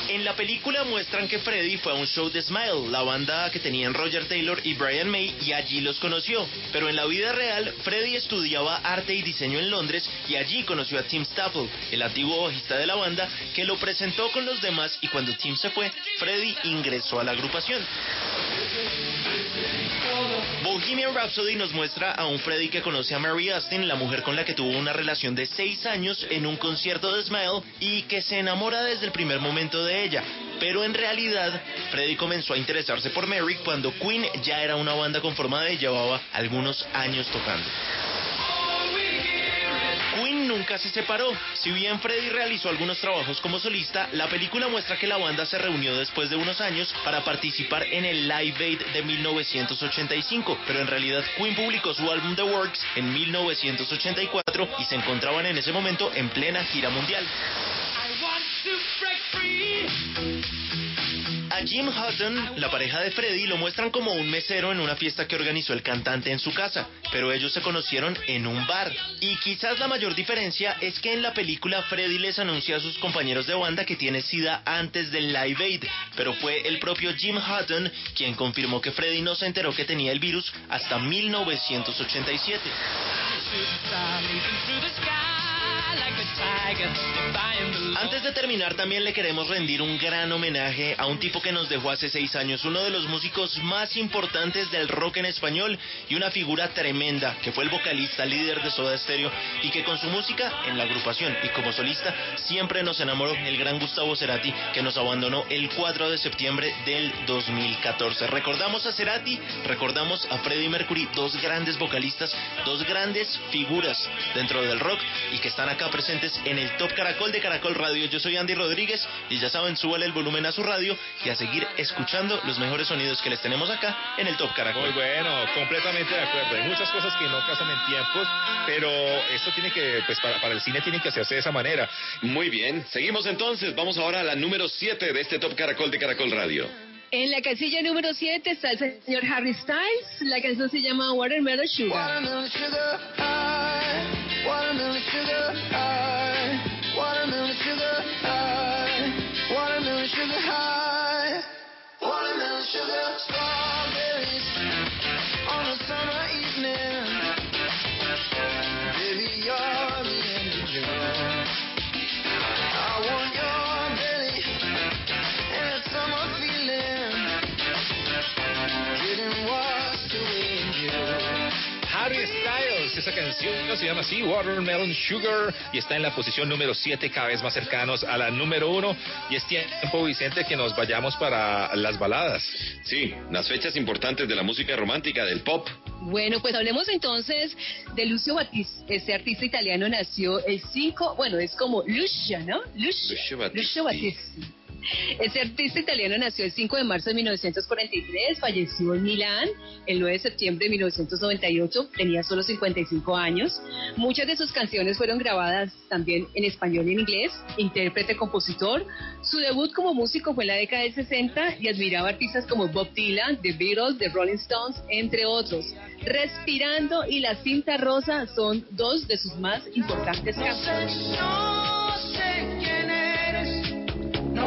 En la película muestran que Freddy fue a un show de Smile, la banda que tenían Roger Taylor y Brian May, y allí los conoció. Pero en la vida real, Freddy estudiaba arte y diseño en Londres y allí conoció a Tim Staple, el antiguo bajista de la banda, que lo presentó con los demás y cuando Tim se fue, Freddy ingresó a la agrupación. Bohemian Rhapsody nos muestra a un Freddy que conoce a Mary Austin, la mujer con la que tuvo una relación de seis años en un concierto de Smile y que se enamora desde el primer momento de ella. Pero en realidad, Freddy comenzó a interesarse por Mary cuando Queen ya era una banda conformada y llevaba algunos años tocando. Nunca se separó. Si bien Freddy realizó algunos trabajos como solista, la película muestra que la banda se reunió después de unos años para participar en el Live Aid de 1985, pero en realidad Queen publicó su álbum The Works en 1984 y se encontraban en ese momento en plena gira mundial. A Jim Hutton, la pareja de Freddy, lo muestran como un mesero en una fiesta que organizó el cantante en su casa, pero ellos se conocieron en un bar. Y quizás la mayor diferencia es que en la película Freddy les anuncia a sus compañeros de banda que tiene SIDA antes del Live Aid, pero fue el propio Jim Hutton quien confirmó que Freddy no se enteró que tenía el virus hasta 1987. Antes de terminar, también le queremos rendir un gran homenaje a un tipo que nos dejó hace seis años, uno de los músicos más importantes del rock en español y una figura tremenda, que fue el vocalista líder de Soda Stereo y que con su música en la agrupación y como solista siempre nos enamoró el gran Gustavo Cerati, que nos abandonó el 4 de septiembre del 2014. Recordamos a Cerati, recordamos a Freddie Mercury, dos grandes vocalistas, dos grandes figuras dentro del rock y que están acá presentes en el Top Caracol de Caracol Radio. Yo soy Andy Rodríguez y ya saben, súbale el volumen a su radio y a seguir escuchando los mejores sonidos que les tenemos acá en el Top Caracol. Muy bueno, completamente de acuerdo. Hay muchas cosas que no casan en tiempos, pero esto tiene que, pues para, para el cine tiene que hacerse de esa manera. Muy bien, seguimos entonces. Vamos ahora a la número 7 de este Top Caracol de Caracol Radio. En la casilla número 7 está el señor Harry Styles. La canción se llama Watermelon Sugar. Watermelon sugar high, watermelon sugar Esa canción se llama así, Watermelon Sugar, y está en la posición número 7, cada vez más cercanos a la número 1. Y es tiempo, Vicente, que nos vayamos para las baladas. Sí, las fechas importantes de la música romántica, del pop. Bueno, pues hablemos entonces de Lucio Battisti. Este artista italiano nació el 5, bueno, es como Lucio, ¿no? Lucio, Lucio Battisti. Lucio Battisti. Este artista italiano nació el 5 de marzo de 1943, falleció en Milán el 9 de septiembre de 1998, tenía solo 55 años. Muchas de sus canciones fueron grabadas también en español y en inglés, intérprete, compositor. Su debut como músico fue en la década del 60 y admiraba artistas como Bob Dylan, The Beatles, The Rolling Stones, entre otros. Respirando y La cinta rosa son dos de sus más importantes canciones. No sé quién eres,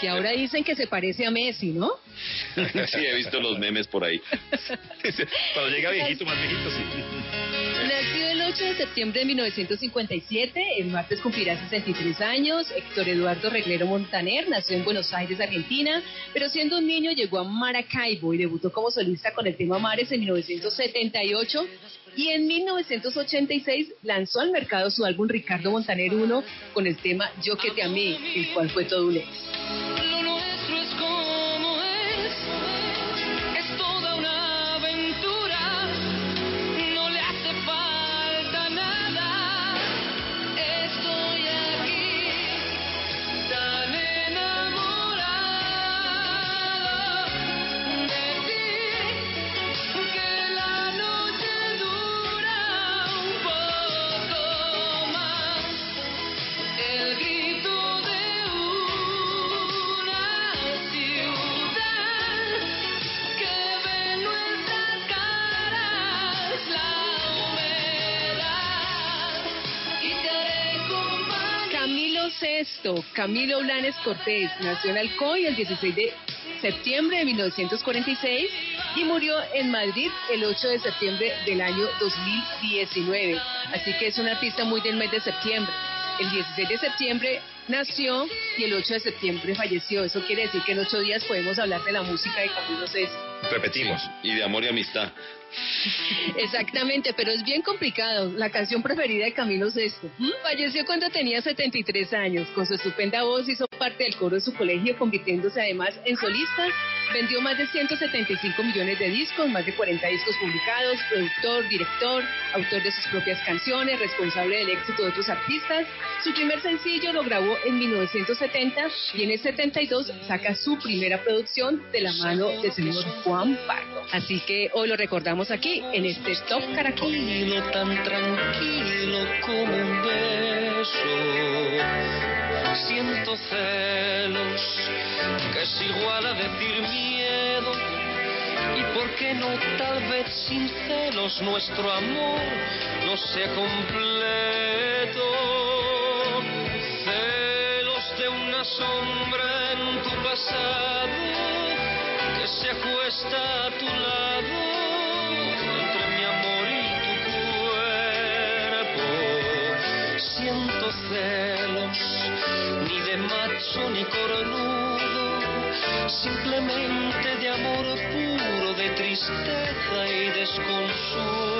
Que ahora dicen que se parece a Messi, ¿no? sí, he visto los memes por ahí. Cuando llega viejito, más viejito, sí. Nació el 8 de septiembre de 1957, el martes cumplirá 63 años. Héctor Eduardo Reglero Montaner nació en Buenos Aires, Argentina, pero siendo un niño llegó a Maracaibo y debutó como solista con el tema Mares en 1978 y en 1986 lanzó al mercado su álbum Ricardo Montaner 1 con el tema Yo que te amé, el cual fue todo un éxito. Camilo Blanes Cortés, nació en Alcoy el 16 de septiembre de 1946 y murió en Madrid el 8 de septiembre del año 2019. Así que es un artista muy del mes de septiembre. El 16 de septiembre nació y el 8 de septiembre falleció. Eso quiere decir que en ocho días podemos hablar de la música de Camilo Sexto. Repetimos. Y de amor y amistad. Exactamente, pero es bien complicado. La canción preferida de Camilo Sesto. Falleció cuando tenía 73 años. Con su estupenda voz hizo parte del coro de su colegio, convirtiéndose además en solista. Vendió más de 175 millones de discos, más de 40 discos publicados, productor, director, autor de sus propias canciones, responsable del éxito de otros artistas. Su primer sencillo lo grabó en 1970 y en el 72 saca su primera producción de la mano del señor Juan Pardo. Así que hoy lo recordamos aquí en este Top Caracol. Tranquilo, tan tranquilo como un beso. Siento celos, que es igual a decir miedo. Y por qué no, tal vez sin celos, nuestro amor no sea completo. Celos de una sombra en tu pasado que se acuesta a tu lado celos, ni de macho ni cornudo, simplemente de amor puro, de tristeza y desconsuelo.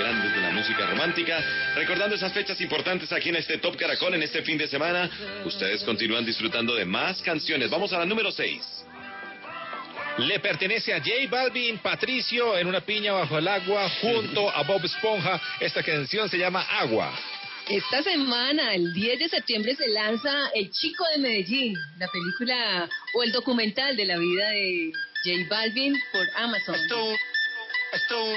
Grandes de la música romántica. Recordando esas fechas importantes aquí en este Top Caracol, en este fin de semana. Ustedes continúan disfrutando de más canciones. Vamos a la número 6. Le pertenece a J Balvin, Patricio, en una piña bajo el agua, junto a Bob Esponja. Esta canción se llama Agua. Esta semana, el 10 de septiembre, se lanza El Chico de Medellín, la película o el documental de la vida de J Balvin por Amazon. Esto un,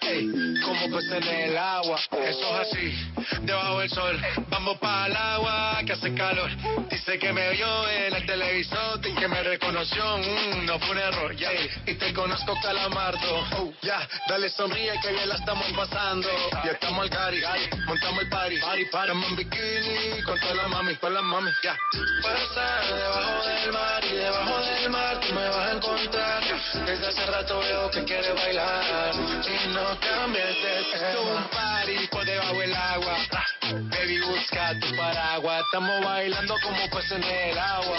Como peces en el agua. Eso es así, debajo del sol. Vamos para el agua que hace calor. Dice que me vio en el televisor y que me reconoció. Mm, no fue un error. Y te conozco, calamardo. Oh, ya, dale sonríe que bien la estamos pasando. Ya estamos al cari, montamos el party. Party. Estamos en bikini con todas las mami, con las mami, ya. Para estar debajo del mar y debajo del mar tú me vas a encontrar. Desde hace rato veo que quieres bailar. Y no cambies de Esto es un party por debajo del agua. Baby, busca tu paraguas. Estamos bailando como peces en el agua.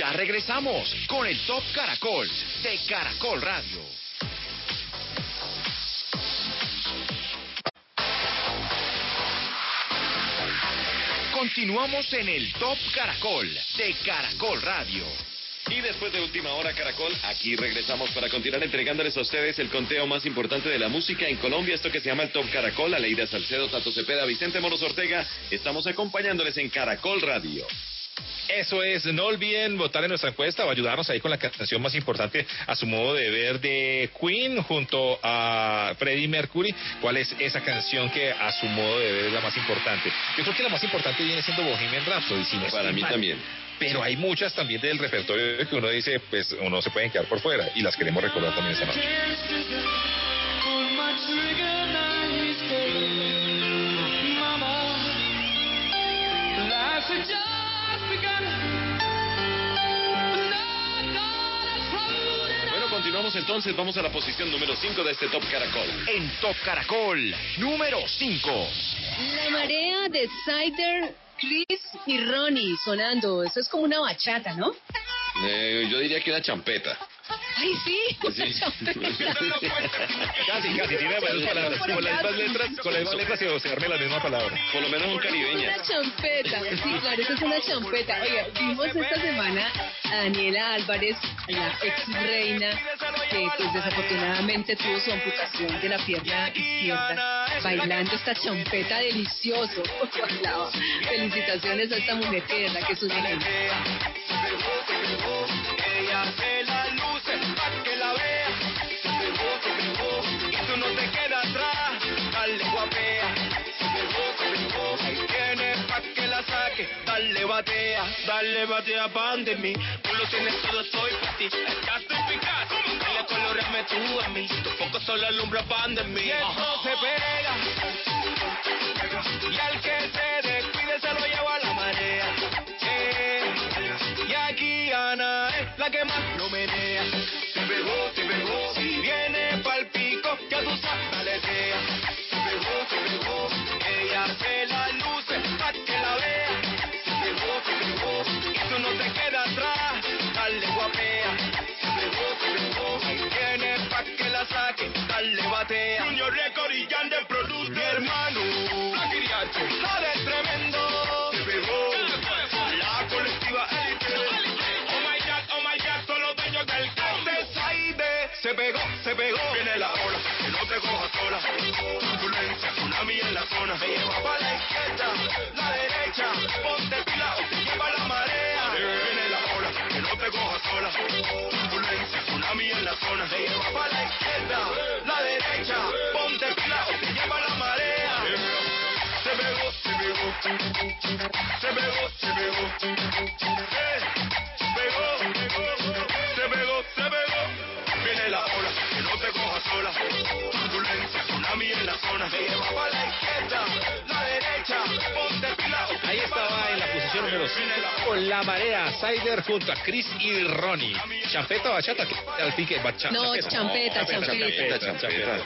Ya regresamos con el Top Caracol de Caracol Radio. Continuamos en el Top Caracol de Caracol Radio. Y después de última hora, Caracol, aquí regresamos para continuar entregándoles a ustedes el conteo más importante de la música en Colombia, esto que se llama el Top Caracol, Aleida Salcedo, Tato Cepeda, Vicente Moros Ortega. Estamos acompañándoles en Caracol Radio. Eso es, no olviden votar en nuestra encuesta o ayudarnos ahí con la canción más importante a su modo de ver de Queen junto a Freddie Mercury. ¿Cuál es esa canción que a su modo de ver es la más importante? Yo creo que la más importante viene siendo Bohemian Rhapsody. Si no Para mí mal. también. Pero hay muchas también del repertorio que uno dice, pues uno se pueden quedar por fuera y las queremos recordar también esta noche. Continuamos entonces. Vamos a la posición número 5 de este Top Caracol. En Top Caracol, número 5. La marea de Cider, Chris y Ronnie sonando. Eso es como una bachata, ¿no? Eh, yo diría que una champeta. Ay, sí. Sí. Casi, casi, tiene varias palabras. Con las mismas letras, con las mismas letras se, se arme la misma palabra. Por lo menos un caribeña. Una champeta, sí, claro, eso es una champeta. Oiga, vimos esta semana a Daniela Álvarez, la ex reina, que pues desafortunadamente tuvo su amputación de la pierna izquierda, bailando esta champeta delicioso. Felicitaciones a esta mujer que es la que es una batea, dale batea pan de mí. Tú lo tienes todo, soy para ti. Estás eficaz. Dale coloreame tú a mí. Tu foco solo alumbra pan de mí. Y eso se pega. Y al que se descuide En la zona. Me lleva para la izquierda, la derecha. Ponte pila o te lleva la marea. Viene la ola, que no te cojas sola. Turbulencia, tsunami en la zona. Me lleva para la izquierda, la derecha. Ponte pila o te lleva la marea. Se pegó, se pegó. Se pegó, se pegó. Eh, pegó, se pegó, se pegó. Viene la ola, que no te cojas sola. Turbulencia, en la zona. Me lleva para la izquierda, la derecha. Ponte pila. o te Ahí estaba en la posición número 5 con la marea Cider junto a Chris y Ronnie. Champeta o bachata, al pique bachata. No, champeta, champeta. champeta, champeta,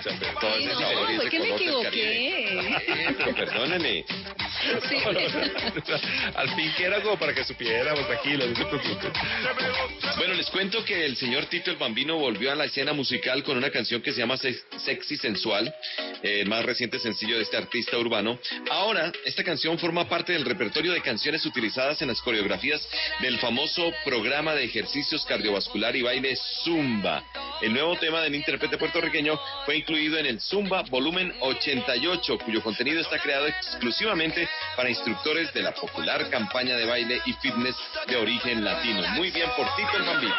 Ay, no, fue que me equivoqué. Perdóneme. Sí. Al fin que era como para que supiéramos, tranquilos, no se preocupen. Bueno, les cuento que el señor Tito el Bambino volvió a la escena musical con una canción que se llama Sex- Sexy Sensual, eh, el más reciente sencillo de este artista urbano. Ahora, esta canción forma parte del repertorio de canciones utilizadas en las coreografías del famoso programa de ejercicios cardiovascular y baile Zumba. El nuevo tema del intérprete puertorriqueño fue incluido en el Zumba Volumen 88, cuyo contenido está creado exclusivamente para instructores de la popular campaña de baile y fitness de origen latino. Muy bien por Tito el Bambino.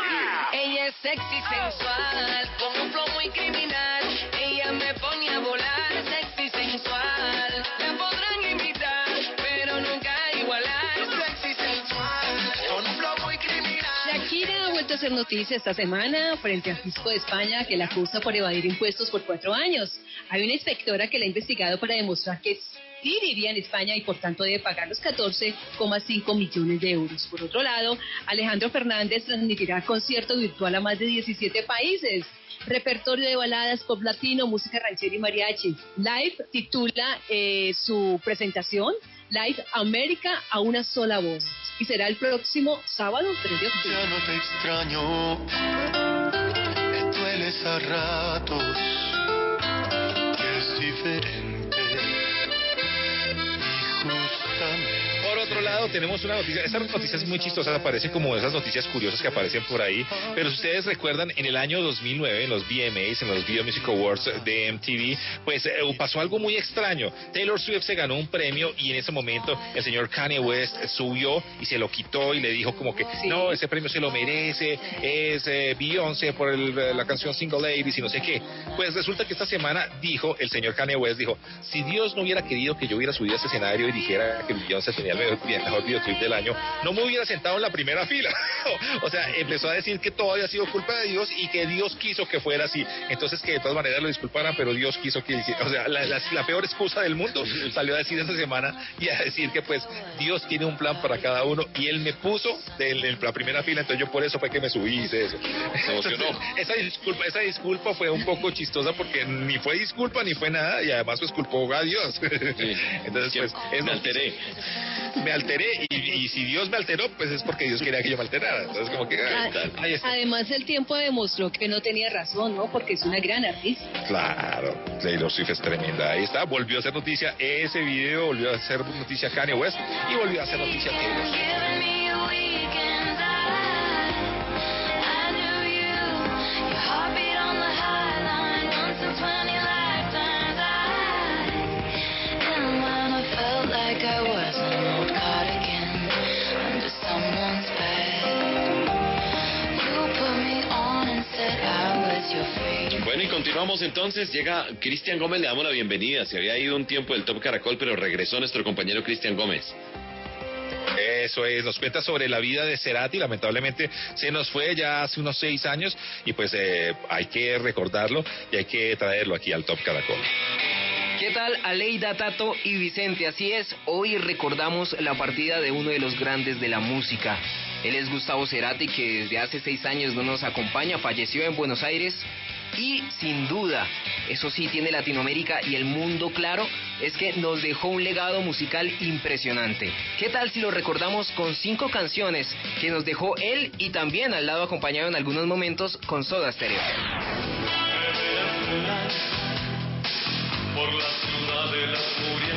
Ella es sexy sensual, con un flow muy criminal. Ella me pone a volar, sexy sensual. La podrán imitar, pero nunca igualar. Sexy sensual, con un flow muy criminal. Shakira ha vuelto a hacer noticia esta semana frente al fisco de España que la acusa por evadir impuestos por cuatro años. Hay una inspectora que la ha investigado para demostrar que sí vivía en España y por tanto debe pagar los 14,5 millones de euros. Por otro lado, Alejandro Fernández transmitirá concierto virtual a más de 17 países. Repertorio de baladas, pop latino, música ranchera y mariachi. Live titula eh, su presentación Live América a una sola voz. Y será el próximo sábado 3 de octubre. Ya no te extraño, me dueles a ratos, es diferente. Otro lado, tenemos una noticia, esa noticia es muy chistosa, parece como esas noticias curiosas que aparecen por ahí, pero si ustedes recuerdan, en el año 2009, en los VMAs, en los Video Music Awards de MTV, pues eh, pasó algo muy extraño. Taylor Swift se ganó un premio y en ese momento el señor Kanye West subió y se lo quitó y le dijo como que no, ese premio se lo merece, es eh, Beyoncé por el- eh, la canción Single Ladies y no sé qué. Pues resulta que esta semana dijo, el señor Kanye West dijo, si Dios no hubiera querido que yo hubiera subido a ese escenario y dijera que Beyoncé tenía el mejor, el mejor videoclip del año, no me hubiera sentado en la primera fila. o sea, empezó a decir que todo había sido culpa de Dios y que Dios quiso que fuera así. Entonces que de todas maneras lo disculparan, pero Dios quiso que hiciera. O sea, la, la- la peor excusa del mundo salió a decir esta semana y a decir que pues Dios tiene un plan para cada uno y Él me puso de en la primera fila, entonces yo por eso fue que me subí y hice eso. emocionó. Entonces, esa disculpa, esa disculpa fue un poco chistosa porque ni fue disculpa ni fue nada y además pues culpó a Dios. Entonces pues es me alteré. Me alteré y, y si Dios me alteró pues es porque Dios quería que yo me alterara. Entonces como que. Ahí está. Además, el tiempo demostró que no tenía razón, ¿no? Porque es una gran artista. Claro, Taylor Swift es tremenda. Ahí está, volvió a ser noticia ese video, volvió a ser noticia Kanye West y volvió a ser noticia Taylor Swift. Continuamos entonces. Llega Cristian Gómez, le damos la bienvenida. Se había ido un tiempo del Top Caracol, pero regresó nuestro compañero Cristian Gómez. Eso es, nos cuenta sobre la vida de Cerati, lamentablemente se nos fue ya hace unos seis años y pues eh, hay que recordarlo y hay que traerlo aquí al Top Caracol. ¿Qué tal Aleida, Tato y Vicente? Así es, hoy recordamos la partida de uno de los grandes de la música. Él es Gustavo Cerati, que desde hace seis años no nos acompaña, falleció en Buenos Aires y sin duda, eso sí tiene Latinoamérica y el mundo claro, es que nos dejó un legado musical impresionante. ¿Qué tal si lo recordamos con cinco canciones que nos dejó él y también al lado acompañado en algunos momentos con Soda Stereo? Por la ciudad de la furia.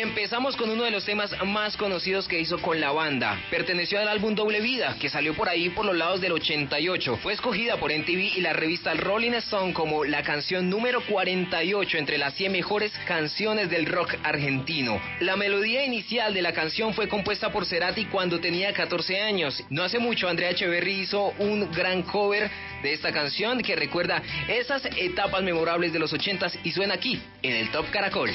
Empezamos con uno de los temas más conocidos que hizo con la banda. Perteneció al álbum Doble Vida, que salió por ahí por los lados del 88. Fue escogida por MTV y la revista Rolling Stone como la canción número 48 entre las 100 mejores canciones del rock argentino. La melodía inicial de la canción fue compuesta por Cerati cuando tenía 14 años. No hace mucho Andrea Echeverry hizo un gran cover de esta canción que recuerda esas etapas memorables de los 80s y suena aquí en el Top Caracol.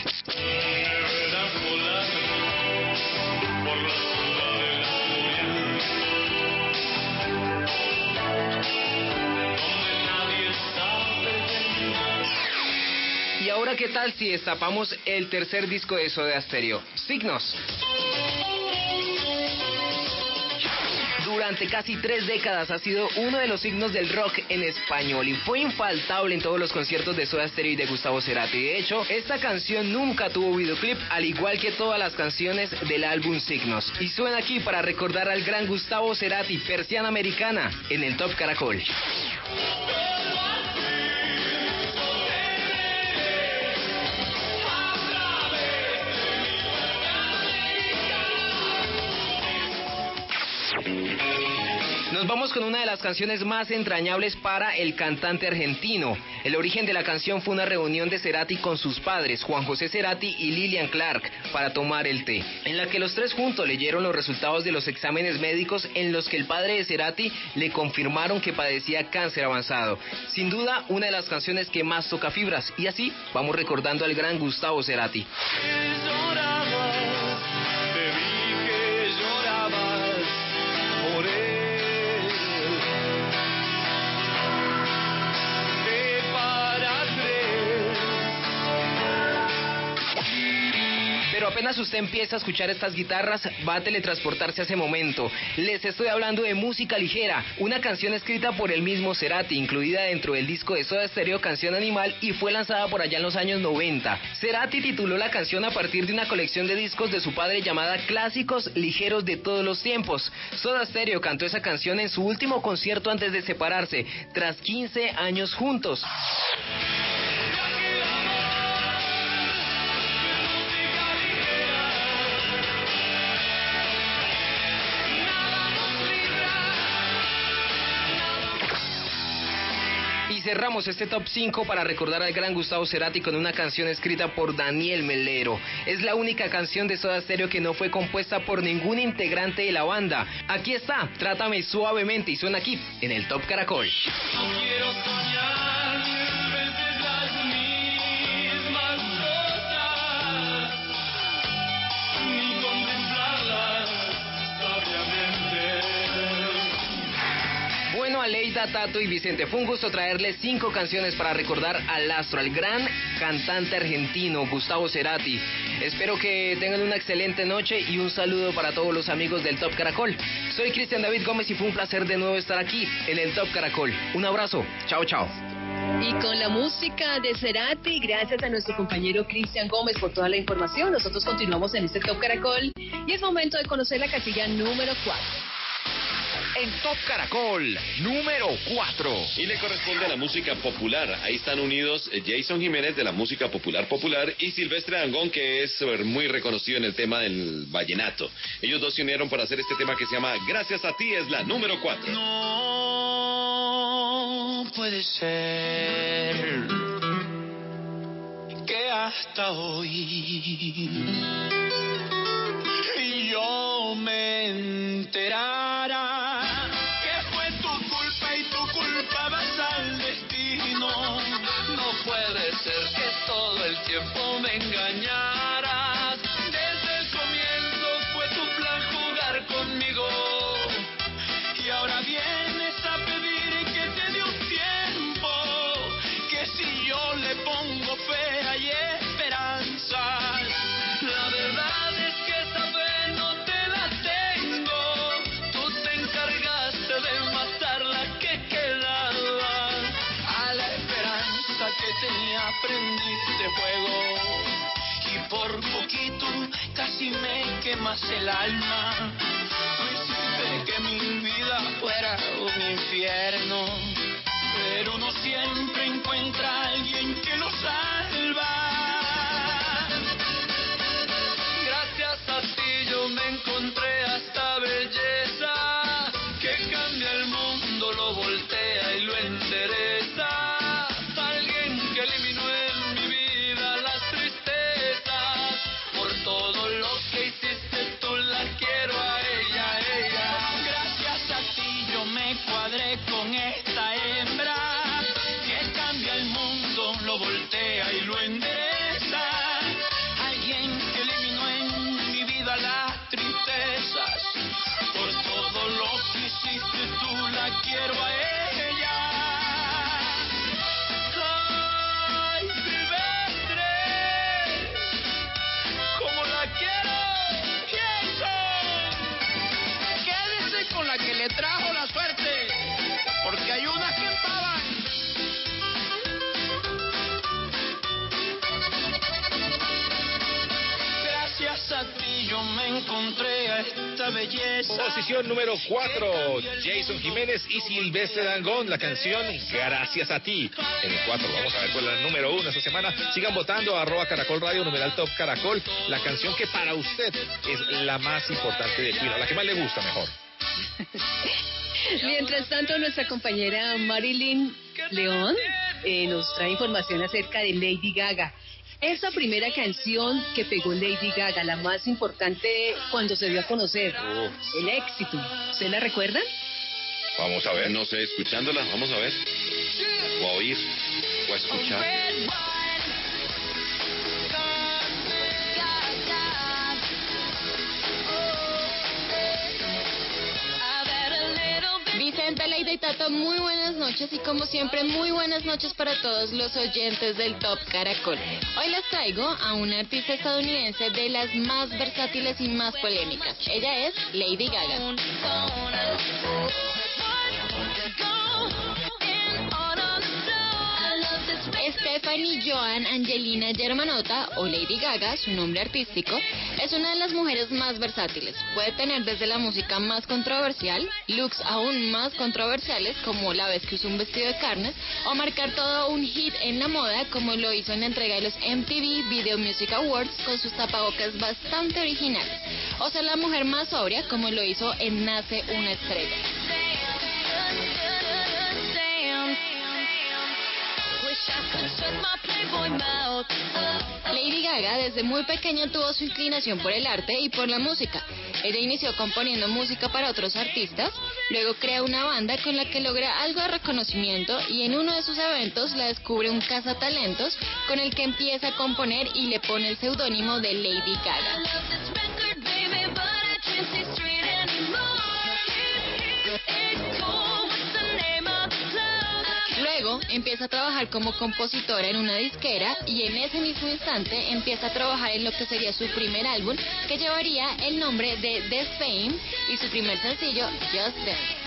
Y ahora, ¿qué tal si destapamos el tercer disco de Soda Stereo? Signos. Durante casi tres décadas ha sido uno de los signos del rock en español y fue infaltable en todos los conciertos de Soda Stereo y de Gustavo Cerati. De hecho, esta canción nunca tuvo videoclip, al igual que todas las canciones del álbum Signos. Y suena aquí para recordar al gran Gustavo Cerati, Persiana Americana, en el Top Caracol. Nos vamos con una de las canciones más entrañables para el cantante argentino. El origen de la canción fue una reunión de Cerati con sus padres, Juan José Cerati y Lilian Clark, para tomar el té, en la que los tres juntos leyeron los resultados de los exámenes médicos en los que el padre de Cerati le confirmaron que padecía cáncer avanzado. Sin duda, una de las canciones que más toca fibras, y así vamos recordando al gran Gustavo Cerati. Apenas usted empieza a escuchar estas guitarras, va a teletransportarse a ese momento. Les estoy hablando de Música Ligera, una canción escrita por el mismo Cerati, incluida dentro del disco de Soda Stereo Canción Animal y fue lanzada por allá en los años 90. Cerati tituló la canción a partir de una colección de discos de su padre llamada Clásicos Ligeros de todos los tiempos. Soda Stereo cantó esa canción en su último concierto antes de separarse, tras 15 años juntos. Cerramos este top 5 para recordar al gran Gustavo Cerati con una canción escrita por Daniel Melero. Es la única canción de Soda Stereo que no fue compuesta por ningún integrante de la banda. Aquí está, Trátame suavemente y suena aquí en el Top Caracol. Aleida, Tato y Vicente, fue un gusto traerles cinco canciones para recordar al astro, al gran cantante argentino Gustavo Cerati. Espero que tengan una excelente noche y un saludo para todos los amigos del Top Caracol. Soy Cristian David Gómez y fue un placer de nuevo estar aquí en el Top Caracol. Un abrazo, chao, chao. Y con la música de Cerati, gracias a nuestro compañero Cristian Gómez por toda la información. Nosotros continuamos en este Top Caracol y es momento de conocer la casilla número 4. En Top Caracol, número 4. Y le corresponde a la música popular. Ahí están unidos eh, Jason Jiménez de la música popular popular y Silvestre Dangón, que es eh, muy reconocido en el tema del vallenato. Ellos dos se unieron para hacer este tema que se llama Gracias a ti, es la número 4. No puede ser que hasta hoy me enterara que fue tu culpa y tu culpa vas al destino. No puede ser que todo el tiempo me engañaras. Quemas el alma. Tú hiciste que mi vida fuera un infierno, pero uno siempre encuentra alguien que lo salva. Belleza. Posición número 4, Jason Jiménez y Silvestre Dangón, la canción Gracias a ti. En el 4, vamos a ver cuál es la número 1 esta semana. Sigan votando, arroba Caracol Radio, numeral Top Caracol, la canción que para usted es la más importante de o la que más le gusta mejor. Mientras tanto, nuestra compañera Marilyn León eh, nos trae información acerca de Lady Gaga. Esa primera canción que pegó Lady Gaga, la más importante cuando se dio a conocer, el éxito. ¿Se la recuerdan? Vamos a ver, no sé, escuchándola, vamos a ver. O a oír, o a escuchar. Vicente, Leida y Tato, muy buenas noches y como siempre, muy buenas noches para todos los oyentes del Top Caracol. Hoy les traigo a una artista estadounidense de las más versátiles y más polémicas. Ella es Lady Gaga. Stephanie Joan Angelina Germanota, o Lady Gaga, su nombre artístico, es una de las mujeres más versátiles. Puede tener desde la música más controversial, looks aún más controversiales, como la vez que usó un vestido de carnes, o marcar todo un hit en la moda, como lo hizo en la entrega de los MTV Video Music Awards con sus tapabocas bastante originales, o ser la mujer más sobria, como lo hizo en Nace una estrella. Lady Gaga desde muy pequeña tuvo su inclinación por el arte y por la música. Ella inició componiendo música para otros artistas, luego crea una banda con la que logra algo de reconocimiento y en uno de sus eventos la descubre un cazatalentos con el que empieza a componer y le pone el seudónimo de Lady Gaga. Empieza a trabajar como compositora en una disquera y en ese mismo instante empieza a trabajar en lo que sería su primer álbum que llevaría el nombre de The Fame y su primer sencillo Just Dance.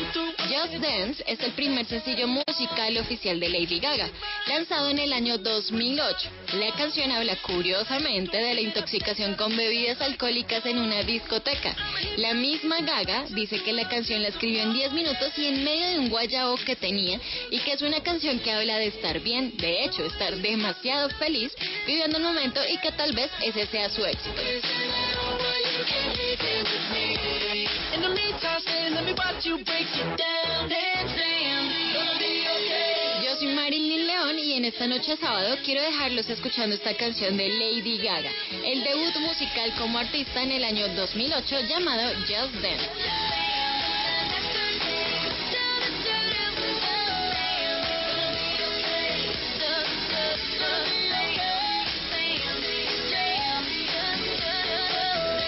Just Dance es el primer sencillo musical oficial de Lady Gaga, lanzado en el año 2008. La canción habla curiosamente de la intoxicación con bebidas alcohólicas en una discoteca. La misma Gaga dice que la canción la escribió en 10 minutos y en medio de un guayabo que tenía y que es una canción que habla de estar bien, de hecho, estar demasiado feliz viviendo el momento y que tal vez ese sea su éxito. In the meantime, let me watch you break it down. Dance, dance, gonna be okay. Yo soy Marilyn León y en esta noche sábado quiero dejarlos escuchando esta canción de Lady Gaga, el debut musical como artista en el año 2008 llamado Just Dance.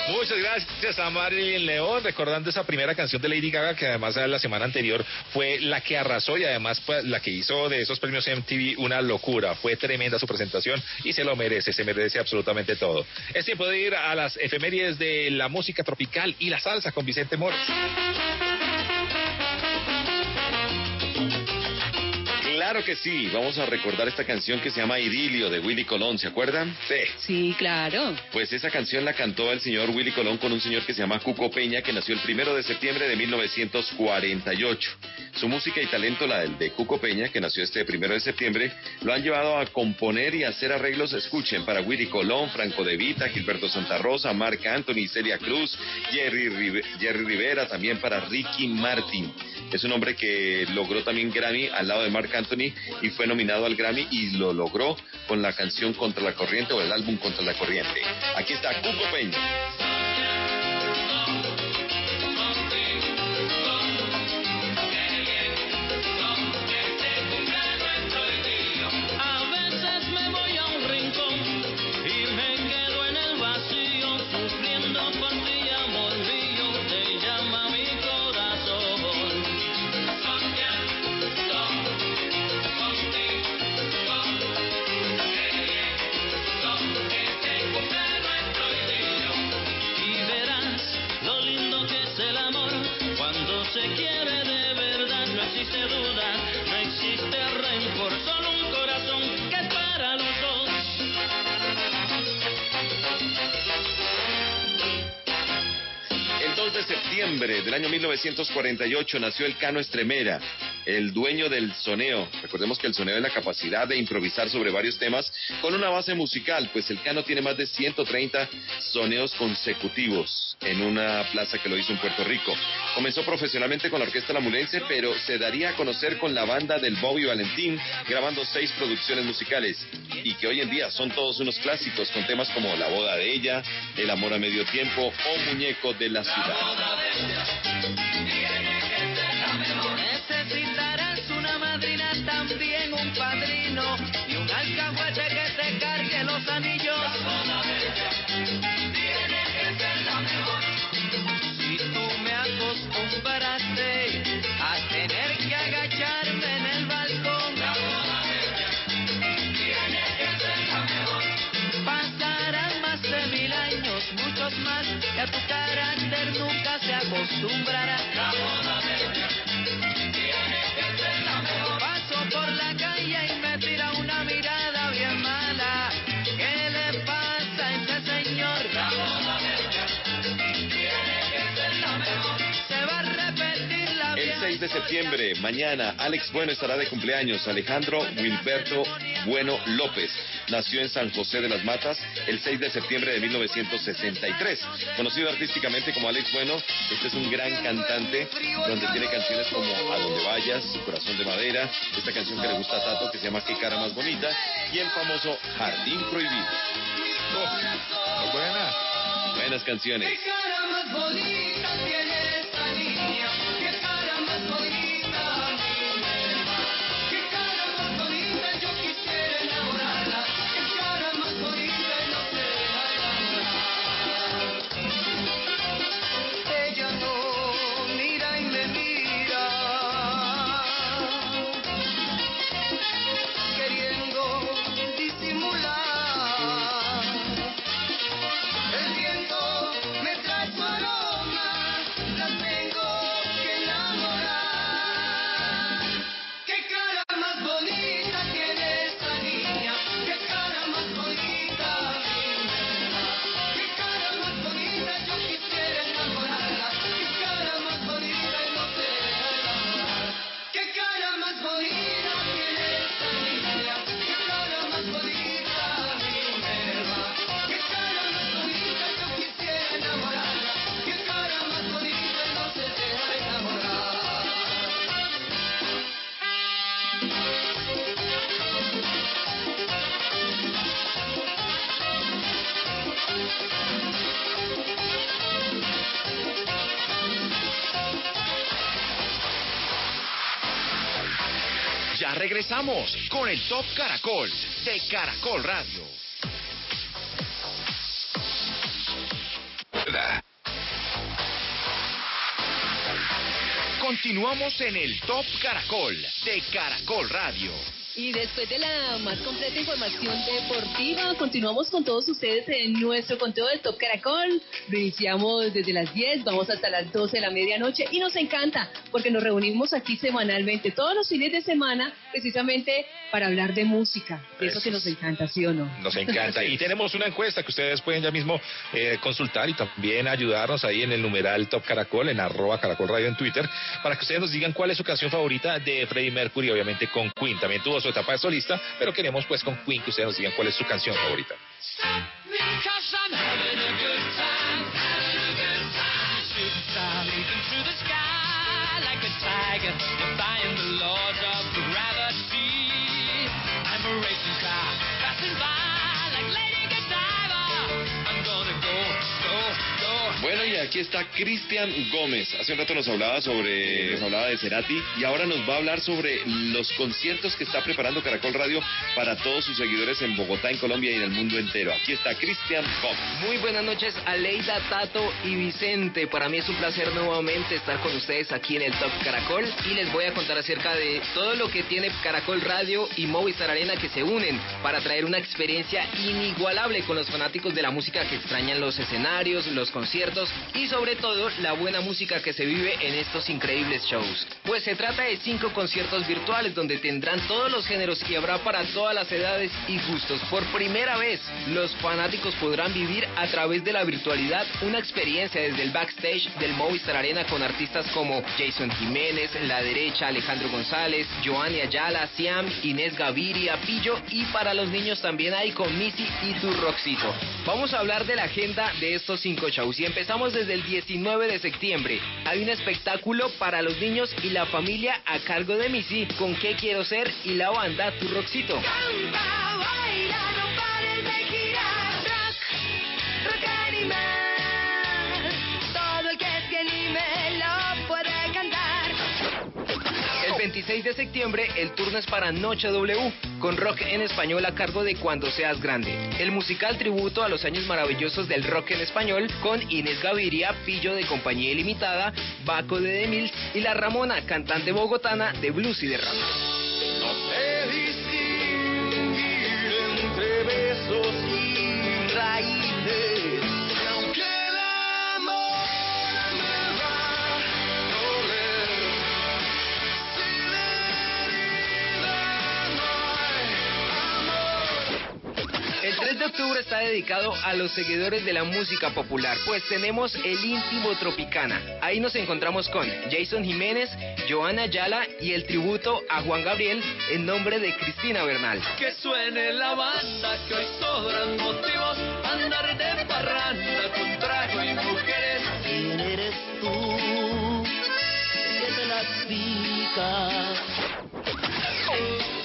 Muchas gracias a Marilyn León, recordando esa primera canción de Lady Gaga, que además la semana anterior fue la que arrasó y además pues, la que hizo de esos premios MTV una locura. Fue tremenda su presentación y se lo merece, se merece absolutamente todo. Es tiempo de ir a las efemérides de la música tropical y la salsa con Vicente Moros. Claro que sí, vamos a recordar esta canción que se llama Idilio de Willy Colón, ¿se acuerdan? Sí. Sí, claro. Pues esa canción la cantó el señor Willy Colón con un señor que se llama Cuco Peña, que nació el primero de septiembre de 1948. Su música y talento, la del de Cuco Peña, que nació este primero de septiembre, lo han llevado a componer y hacer arreglos, escuchen, para Willy Colón, Franco De Vita, Gilberto Santa Rosa, Marc Anthony, Celia Cruz, Jerry, Rive- Jerry Rivera, también para Ricky Martin. Es un hombre que logró también Grammy al lado de Marc Anthony y fue nominado al Grammy y lo logró con la canción Contra la Corriente o el álbum Contra la Corriente. Aquí está Cuco Peña. Septiembre del año 1948 nació el Cano Estremera, el dueño del soneo. Recordemos que el soneo es la capacidad de improvisar sobre varios temas con una base musical, pues el Cano tiene más de 130 soneos consecutivos en una plaza que lo hizo en Puerto Rico. Comenzó profesionalmente con la Orquesta Lamulense, pero se daría a conocer con la banda del Bobby Valentín, grabando seis producciones musicales y que hoy en día son todos unos clásicos con temas como La boda de ella, El amor a medio tiempo o Muñeco de la ciudad. Acostumbrará. De septiembre, mañana, Alex Bueno estará de cumpleaños. Alejandro Wilberto Bueno López nació en San José de las Matas el 6 de septiembre de 1963. Conocido artísticamente como Alex Bueno, este es un gran cantante donde tiene canciones como A donde vayas, Corazón de Madera, esta canción que le gusta a Tato que se llama Qué cara más bonita y el famoso Jardín Prohibido. Oh, buena. Buenas canciones. Regresamos con el Top Caracol de Caracol Radio. Continuamos en el Top Caracol de Caracol Radio. Y después de la más completa información deportiva, continuamos con todos ustedes en nuestro conteo del Top Caracol. Iniciamos desde las 10, vamos hasta las 12 de la medianoche y nos encanta porque nos reunimos aquí semanalmente, todos los fines de semana, precisamente para hablar de música, de eso que nos encanta, ¿sí o no? Nos encanta. Y tenemos una encuesta que ustedes pueden ya mismo eh, consultar y también ayudarnos ahí en el numeral Top Caracol, en arroba Caracol Radio en Twitter, para que ustedes nos digan cuál es su canción favorita de Freddie Mercury, obviamente con Queen. También tuvo su etapa de solista, pero queremos pues con Queen que ustedes nos digan cuál es su canción favorita. Aquí está Cristian Gómez. Hace un rato nos hablaba sobre, nos hablaba de Cerati y ahora nos va a hablar sobre los conciertos que está preparando Caracol Radio para todos sus seguidores en Bogotá, en Colombia y en el mundo entero. Aquí está Cristian Gómez. Muy buenas noches, Aleida, Tato y Vicente. Para mí es un placer nuevamente estar con ustedes aquí en el Top Caracol y les voy a contar acerca de todo lo que tiene Caracol Radio y Movistar Arena que se unen para traer una experiencia inigualable con los fanáticos de la música que extrañan los escenarios, los conciertos y sobre todo la buena música que se vive en estos increíbles shows. Pues se trata de cinco conciertos virtuales donde tendrán todos los géneros y habrá para todas las edades y gustos. Por primera vez, los fanáticos podrán vivir a través de la virtualidad una experiencia desde el backstage del Movistar Arena con artistas como Jason Jiménez, La Derecha, Alejandro González, Joanny Ayala, Siam, Inés Gaviria, Pillo y para los niños también hay con Missy y tu Roxito. Vamos a hablar de la agenda de estos cinco shows y empezamos desde el 19 de septiembre. Hay un espectáculo para los niños y la familia a cargo de Missy con qué quiero ser y la banda Tu Roxito. 16 de septiembre el turno es para Noche W, con rock en español a cargo de Cuando Seas Grande. El musical tributo a los años maravillosos del rock en español con Inés Gaviria, Pillo de Compañía Ilimitada, Baco de Demil y La Ramona, cantante bogotana de blues y de rap. No entre besos octubre está dedicado a los seguidores de la música popular, pues tenemos el íntimo Tropicana. Ahí nos encontramos con Jason Jiménez, Joana Ayala y el tributo a Juan Gabriel en nombre de Cristina Bernal. Que suene la banda, que hoy sobran motivos andar de parranda con trago y mujeres. ¿Quién eres tú? Que te la picas.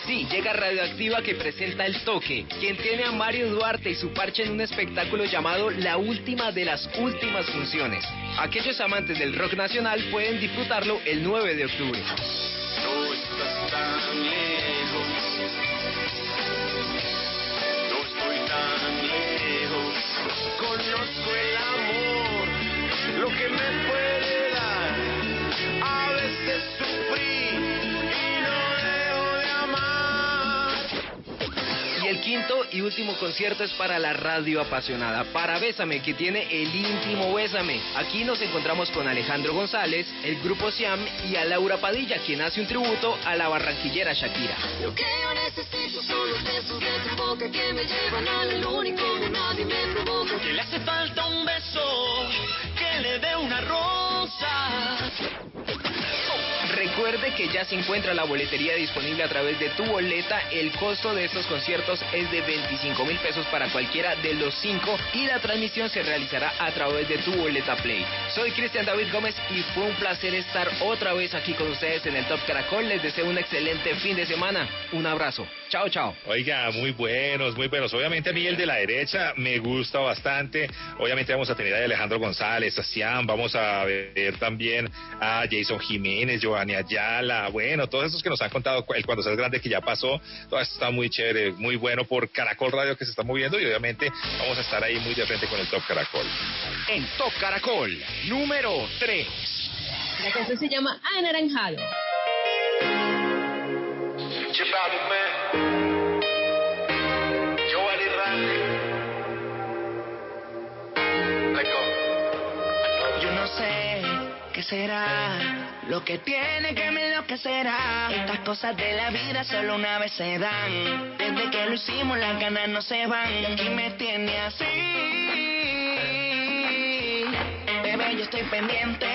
Sí, llega Radioactiva que presenta El Toque, quien tiene a Mario Duarte y su parche en un espectáculo llamado La Última de las Últimas Funciones. Aquellos amantes del rock nacional pueden disfrutarlo el 9 de octubre. No estoy tan. Conozco el amor, lo que me puede quinto y último concierto es para la radio apasionada, para Bésame, que tiene el íntimo Bésame. Aquí nos encontramos con Alejandro González, el grupo Siam y a Laura Padilla, quien hace un tributo a la barranquillera Shakira. Lo que yo necesito son los besos de tu boca que me llevan al único que nadie me provoca. Que le hace falta un beso, que le dé una rosa. Recuerde que ya se encuentra la boletería disponible a través de tu boleta. El costo de estos conciertos es de 25 mil pesos para cualquiera de los cinco y la transmisión se realizará a través de tu boleta Play. Soy Cristian David Gómez y fue un placer estar otra vez aquí con ustedes en el Top Caracol. Les deseo un excelente fin de semana. Un abrazo. Chao, chao. Oiga, muy buenos, muy buenos. Obviamente a mí el de la derecha me gusta bastante. Obviamente vamos a tener a Alejandro González, a Siam, vamos a ver también a Jason Jiménez, Giovanni Ayala, bueno, todos esos que nos han contado el cuando seas grande que ya pasó, todo esto está muy chévere, muy bueno por Caracol Radio que se está moviendo y obviamente vamos a estar ahí muy de frente con el Top Caracol. En Top Caracol, número 3. La canción se llama Anaranjado. Giovanni Randy. Yo no sé qué será lo que tiene que me enloquecerá. Estas cosas de la vida solo una vez se dan. Desde que lo hicimos las ganas no se van. Y aquí me tiene así. Bebé, yo estoy pendiente.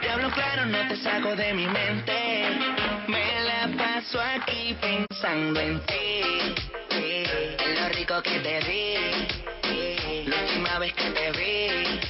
Te hablo claro, no te saco de mi mente. Me la paso aquí pensando en ti. En lo rico que te vi. La última vez que te vi.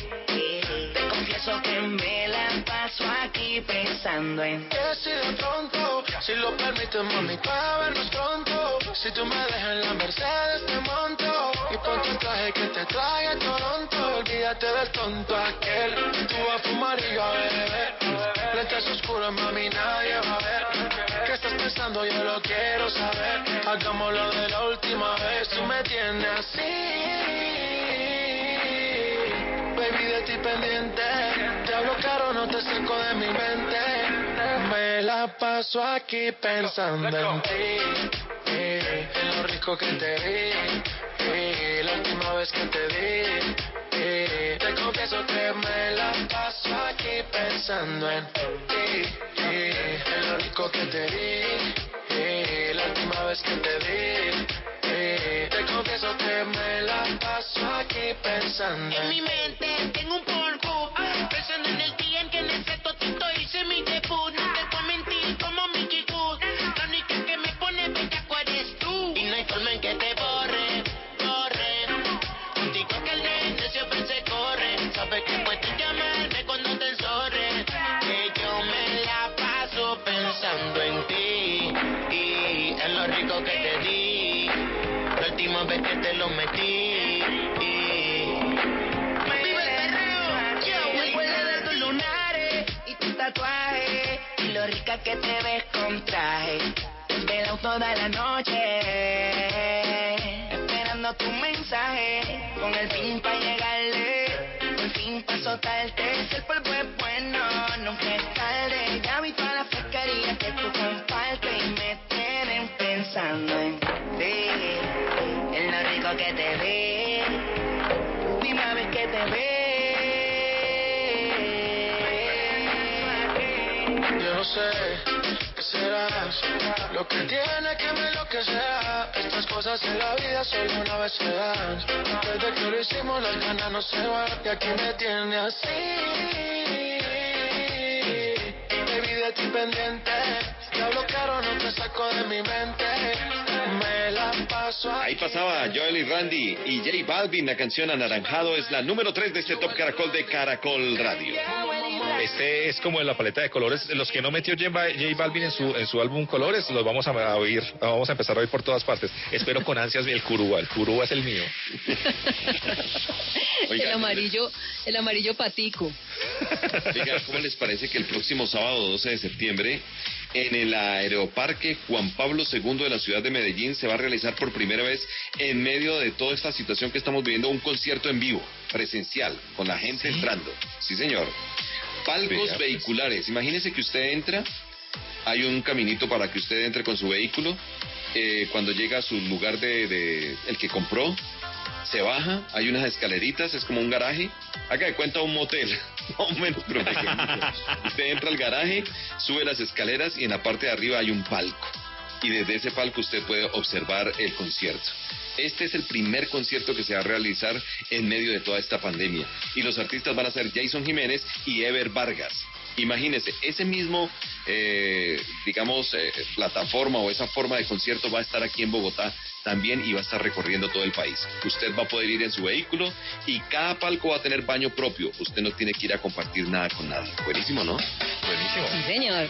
Que me la paso aquí pensando en. Que si de pronto, si lo permites, mami, para vernos pronto. Si tú me dejas en la Mercedes, te monto. Y ponte el traje que te trae a Toronto. Olvídate del tonto aquel. Tú vas a fumar y yo a beber. Lentes oscuros, mami, nadie va a ver. ¿Qué estás pensando? Yo lo quiero saber. Hagámoslo de la última vez. Tú me tienes así. Ti pendiente. Te hablo caro, no te saco de mi mente. Me la paso aquí pensando en ti. eh, En lo rico que te vi. eh, La última vez que te vi. eh, Te confieso que me la paso aquí pensando en ti. En lo rico que te vi. eh, La última vez que te vi. Eh, Te confieso que me la paso aquí pensando. En mi mente tengo un polvo Pensando en el día en que en ese totito hice mi debut lo rica que te ves con traje. Desvelado toda la noche, esperando tu mensaje con el fin para llegarle, por fin para soltarte. Si el polvo es bueno, nunca es tarde. Ya vi toda la fresquería que tú compartes y me tienen pensando en ti, en lo rico que te vi. Sé qué serás. Lo que tiene que me lo que sea. Estas cosas en la vida solo una vez se dan. Desde que lo hicimos, las ganas no se van. Y aquí me tiene así. Baby, de ti pendiente. Te hablo claro, no te saco de mi mente. Me la paso Ahí pasaba Joel y Randy y J Balvin. La canción Anaranjado es la número 3 de este Top Caracol de Caracol Radio. Este es como en la paleta de colores. Los que no metió J Ba- J Balvin en su, en su álbum Colores, los vamos a a oír, vamos a empezar a oír por todas partes. Espero con ansias el Curúa. El Curúa es el mío. Oiga, el amarillo, el amarillo patico. Oiga, ¿cómo les parece que el próximo sábado 12 de septiembre en el Aeroparque Juan Pablo II de la ciudad de Medellín se va a realizar por primera vez en medio de toda esta situación que estamos viviendo un concierto en vivo, presencial, con la gente entrando? Sí, señor. Palcos pues. vehiculares. Imagínese que usted entra, hay un caminito para que usted entre con su vehículo. eh, cuando llega a su lugar de, de- el que compró, se baja, hay unas escaleritas, es como un garaje. Haga de cuenta un motel, más o menos, pero pequeñito. Usted entra al garaje, sube las escaleras y en la parte de arriba hay un palco. Y desde ese palco usted puede observar el concierto. Este es el primer concierto que se va a realizar en medio de toda esta pandemia. Y los artistas van a ser Jason Jiménez y Ever Vargas. Imagínese, ese mismo, eh, digamos, eh, plataforma o esa forma de concierto va a estar aquí en Bogotá también y va a estar recorriendo todo el país. Usted va a poder ir en su vehículo y cada palco va a tener baño propio. Usted no tiene que ir a compartir nada con nadie. Buenísimo, ¿no? Buenísimo. Sí, señor.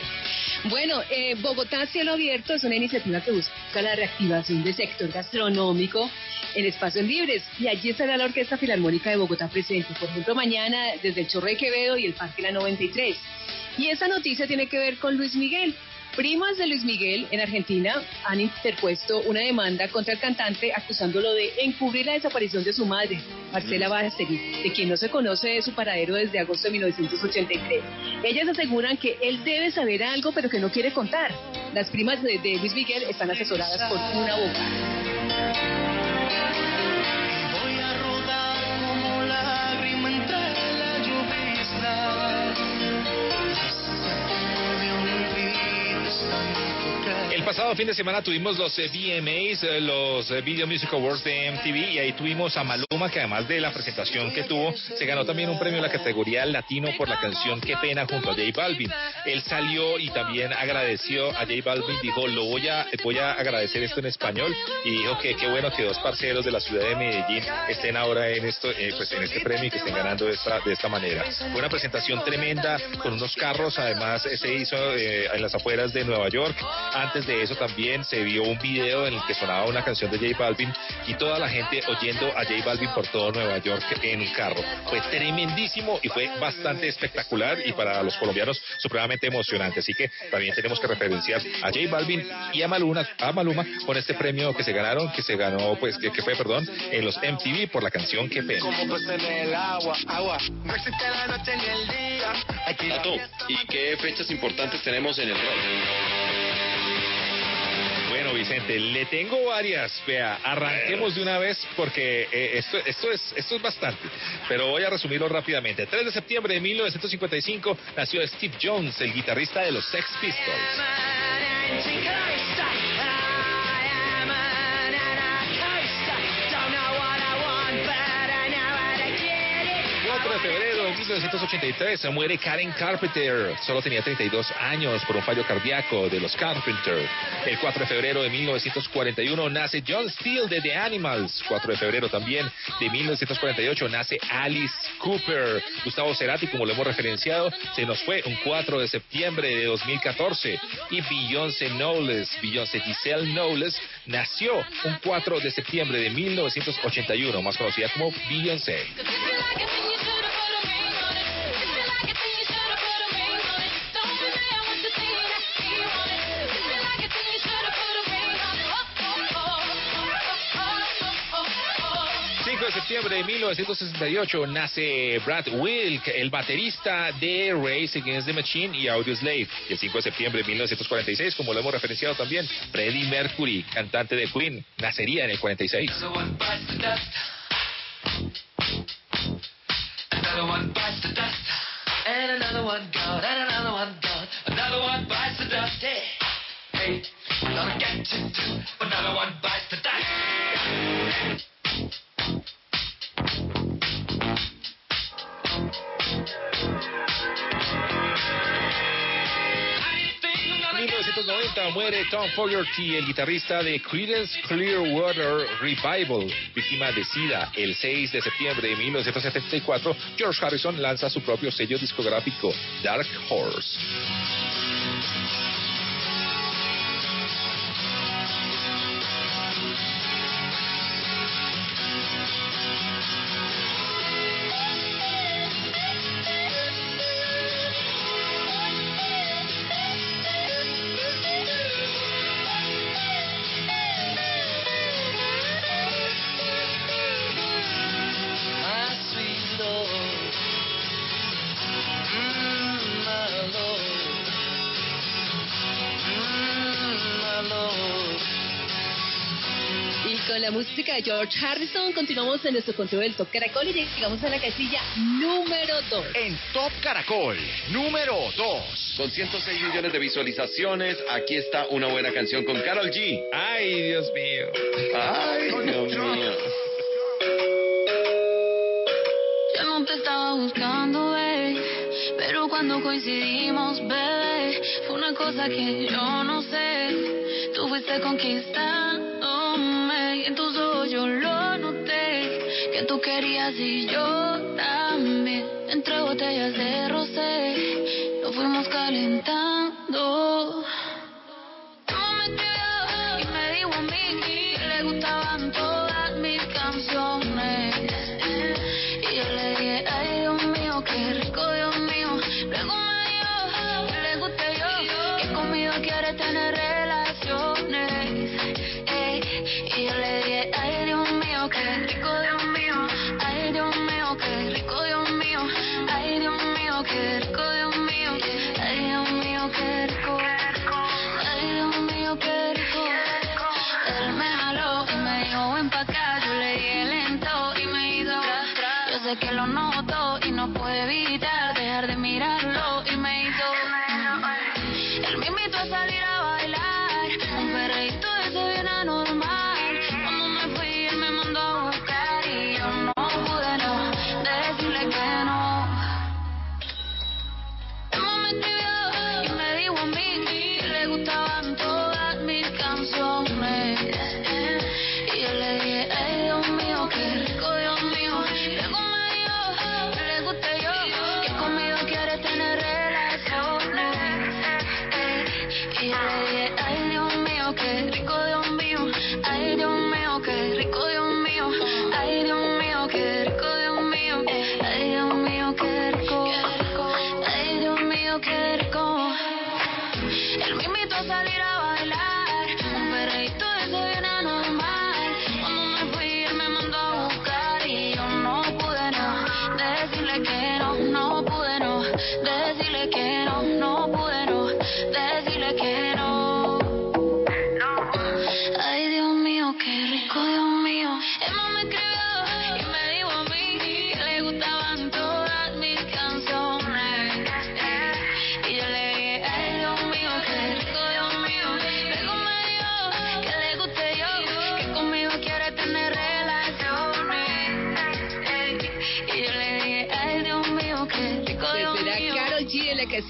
Bueno, eh, Bogotá Cielo Abierto es una iniciativa que busca la reactivación del sector gastronómico en espacios libres. Y allí estará la Orquesta Filarmónica de Bogotá presente. Por ejemplo, mañana desde el Chorro de Quevedo y el Parque La 93. Y esa noticia tiene que ver con Luis Miguel. Primas de Luis Miguel en Argentina han interpuesto una demanda contra el cantante acusándolo de encubrir la desaparición de su madre, Marcela Basteri, de quien no se conoce su paradero desde agosto de 1983. Ellas aseguran que él debe saber algo pero que no quiere contar. Las primas de, de Luis Miguel están asesoradas por una abogada. El pasado fin de semana tuvimos los eh, VMAs, eh, los eh, Video Music Awards de MTV, y ahí tuvimos a Maluma, que además de la presentación que tuvo, se ganó también un premio en la categoría latino por la canción Qué pena junto a J Balvin. Él salió y también agradeció a J Balvin, dijo, lo voy a, voy a agradecer esto en español, y dijo que qué bueno que dos parceros de la ciudad de Medellín estén ahora en esto, eh, pues en este premio y que estén ganando esta, de esta manera. Fue una presentación tremenda con unos carros, además se hizo eh, en las afueras de Nueva York. Antes de eso también se vio un video en el que sonaba una canción de J Balvin y toda la gente oyendo a J Balvin por todo Nueva York en un carro. Fue tremendísimo y fue bastante espectacular y para los colombianos supremamente emocionante. Así que también tenemos que referenciar a J Balvin y a Maluma, a Maluma con este premio que se ganaron, que se ganó, pues, que, que fue, perdón, en los MTV por la canción Qué pena. Pues en el agua, agua. No existe la noche ni el día. Aquí la Tato, ¿y qué fechas importantes tenemos en el rock? Bueno, Vicente, le tengo varias. Vea, arranquemos de una vez porque eh, esto, esto, es, esto es bastante. Pero voy a resumirlo rápidamente. 3 de septiembre de 1955 nació Steve Jones, el guitarrista de los Sex Pistols. De febrero de 1983 se muere Karen Carpenter. Solo tenía 32 años por un fallo cardíaco de los Carpenter. El 4 de febrero de 1941 nace John Steele de The Animals. 4 de febrero también de 1948 nace Alice Cooper. Gustavo Cerati, como lo hemos referenciado, se nos fue un 4 de septiembre de 2014. Y Beyoncé Knowles, Beyoncé Giselle Knowles, nació un 4 de septiembre de 1981, más conocida como Beyoncé. De septiembre de 1968 nace Brad Wilk, el baterista de Race Against the Machine y Audioslave. Y el 5 de septiembre de 1946, como lo hemos referenciado también, Freddie Mercury, cantante de Queen, nacería en el 46. Another one bites the dust, and another one gone, and another one gone, another another one bites the dust. Hey, hey, gonna get you too. Another one bites the dust. 1990 muere Tom Fogerty, el guitarrista de Creedence Clearwater Revival, víctima de SIDA. El 6 de septiembre de 1974, George Harrison lanza su propio sello discográfico, Dark Horse. La música de George Harrison continuamos en nuestro control del Top Caracol y llegamos a la casilla número 2. En Top Caracol, número 2. Con 106 millones de visualizaciones, aquí está una buena canción con Carol G. Ay, Dios mío. Ay, Dios mío. Yo no te estaba buscando, bebé, pero cuando coincidimos, bebé, fue una cosa que yo no sé. Tú fuiste conquistándome querías y yo también. Entre botellas de rosé, lo fuimos calentando.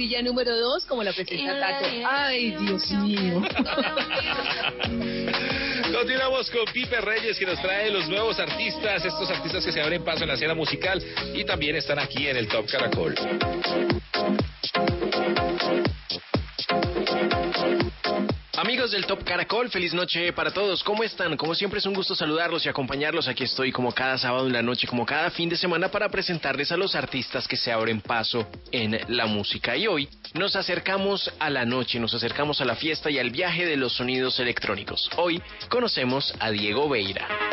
Casilla número 2 como la presenta Tato. Ay, Dios mío. Continuamos con Pipe Reyes que nos trae los nuevos artistas, estos artistas que se abren paso en la escena musical y también están aquí en el Top Caracol. Del Top Caracol, feliz noche para todos. ¿Cómo están? Como siempre es un gusto saludarlos y acompañarlos. Aquí estoy como cada sábado en la noche, como cada fin de semana para presentarles a los artistas que se abren paso en la música. Y hoy nos acercamos a la noche, nos acercamos a la fiesta y al viaje de los sonidos electrónicos. Hoy conocemos a Diego Beira.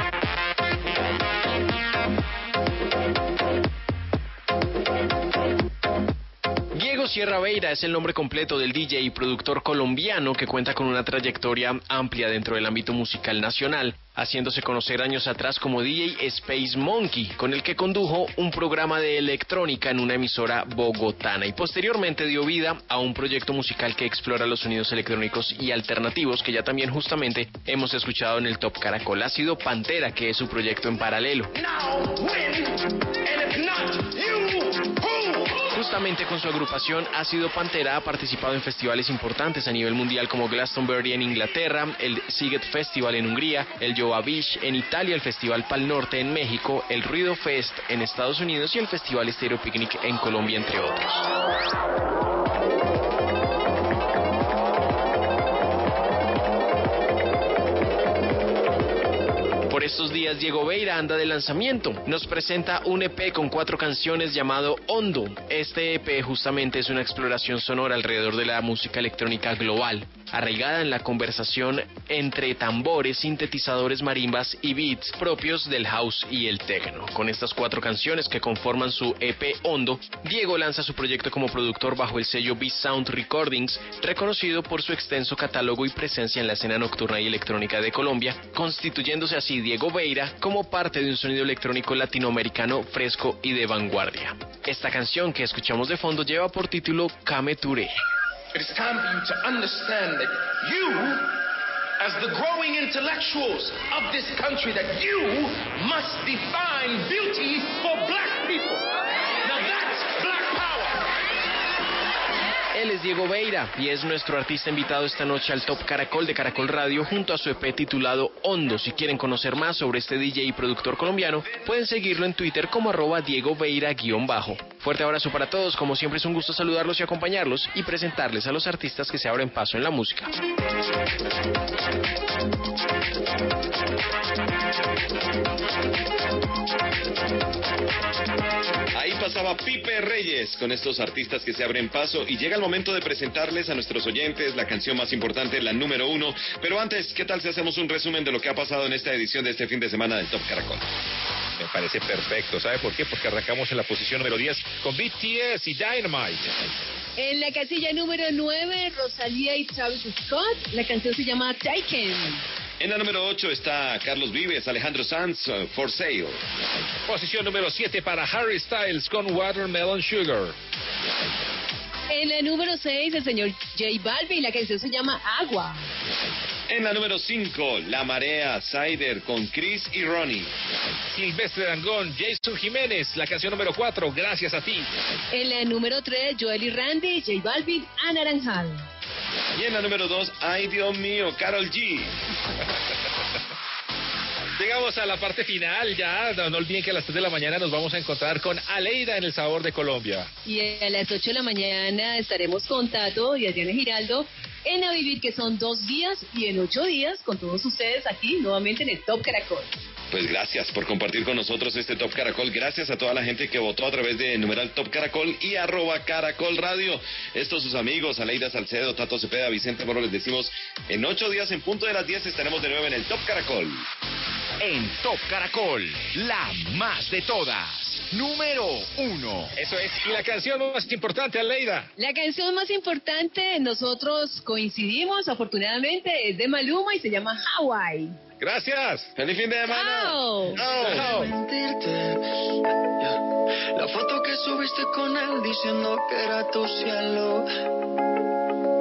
Sierra Beira es el nombre completo del DJ y productor colombiano que cuenta con una trayectoria amplia dentro del ámbito musical nacional, haciéndose conocer años atrás como DJ Space Monkey, con el que condujo un programa de electrónica en una emisora bogotana y posteriormente dio vida a un proyecto musical que explora los sonidos electrónicos y alternativos que ya también justamente hemos escuchado en el Top Caracol. Ha sido Pantera, que es su proyecto en paralelo. Justamente con su agrupación Ácido Pantera ha participado en festivales importantes a nivel mundial como Glastonbury en Inglaterra, el Siget Festival en Hungría, el Beach en Italia, el Festival Pal Norte en México, el Ruido Fest en Estados Unidos y el Festival Stereo Picnic en Colombia, entre otros. Estos días Diego Veira anda de lanzamiento. Nos presenta un EP con cuatro canciones llamado Hondo. Este EP justamente es una exploración sonora alrededor de la música electrónica global, arraigada en la conversación entre tambores, sintetizadores, marimbas y beats propios del house y el techno. Con estas cuatro canciones que conforman su EP Hondo, Diego lanza su proyecto como productor bajo el sello Beat Sound Recordings, reconocido por su extenso catálogo y presencia en la escena nocturna y electrónica de Colombia, constituyéndose así Diego Veira como parte de un sonido electrónico latinoamericano fresco y de vanguardia. Esta canción que escuchamos de fondo lleva por título Kame Ture. It is time for you to understand that you, as the growing intellectuals of this country, that you must define beauty for black people. Él es Diego Veira y es nuestro artista invitado esta noche al Top Caracol de Caracol Radio junto a su EP titulado Hondo. Si quieren conocer más sobre este DJ y productor colombiano, pueden seguirlo en Twitter como arroba Diego Veira-bajo. Fuerte abrazo para todos, como siempre es un gusto saludarlos y acompañarlos y presentarles a los artistas que se abren paso en la música. Pasaba Pipe Reyes con estos artistas que se abren paso y llega el momento de presentarles a nuestros oyentes la canción más importante, la número uno. Pero antes, ¿qué tal si hacemos un resumen de lo que ha pasado en esta edición de este fin de semana del Top Caracol? Me parece perfecto. ¿Sabe por qué? Porque arrancamos en la posición número 10 con BTS y Dynamite. En la casilla número 9, Rosalía y Travis Scott. La canción se llama Taken. En la número 8 está Carlos Vives, Alejandro Sanz, uh, For Sale. Posición número 7 para Harry Styles con Watermelon Sugar. En la número 6, el señor J Balvin. La canción se llama Agua. En la número 5, La Marea, Cider con Chris y Ronnie. Silvestre Dangón, Jason Jiménez, la canción número 4, Gracias a ti. En la número 3, Joel y Randy, J Balvin, Anaranjal. Y en la número 2, Ay Dios mío, Carol G. Llegamos a la parte final ya. No, olviden que a las 3 de la mañana nos vamos a encontrar con Aleida en el Sabor de Colombia. Y a las 8 de la mañana estaremos con Tato y Adriana Giraldo en A Vivir, que son dos días, y en ocho días con todos ustedes aquí nuevamente en el Top Caracol. Pues gracias por compartir con nosotros este Top Caracol. Gracias a toda la gente que votó a través de numeral Top Caracol y arroba Caracol Radio. Estos sus amigos, Aleida Salcedo, Tato Cepeda, Vicente Moro, les decimos, en ocho días en punto de las 10 estaremos de nuevo en el Top Caracol. En Top Caracol, la más de todas. Número uno. Eso es. Y la canción más importante, Aleida. La canción más importante, nosotros coincidimos, afortunadamente, es de Maluma y se llama Hawaii. Gracias. Feliz fin de semana. Chao. Chao. La foto que subiste con él diciendo que era tu cielo.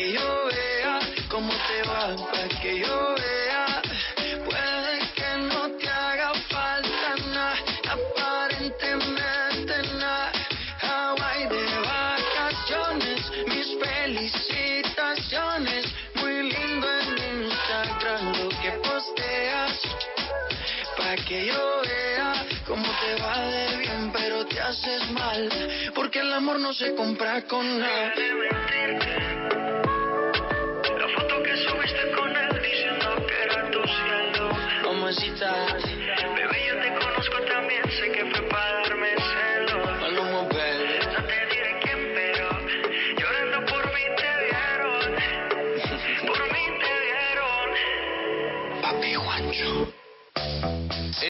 que yo vea cómo te va, pa' que yo vea. Puede que no te haga falta nada, aparentemente nada. Hawaii de vacaciones, mis felicitaciones. Muy lindo en Instagram lo que posteas. Pa' que yo vea cómo te va de bien, pero te haces mal. Porque el amor no se compra con nada. Que subiste con él diciendo que era tu cielo. Mamacita, bebé, yo te conozco también, sé que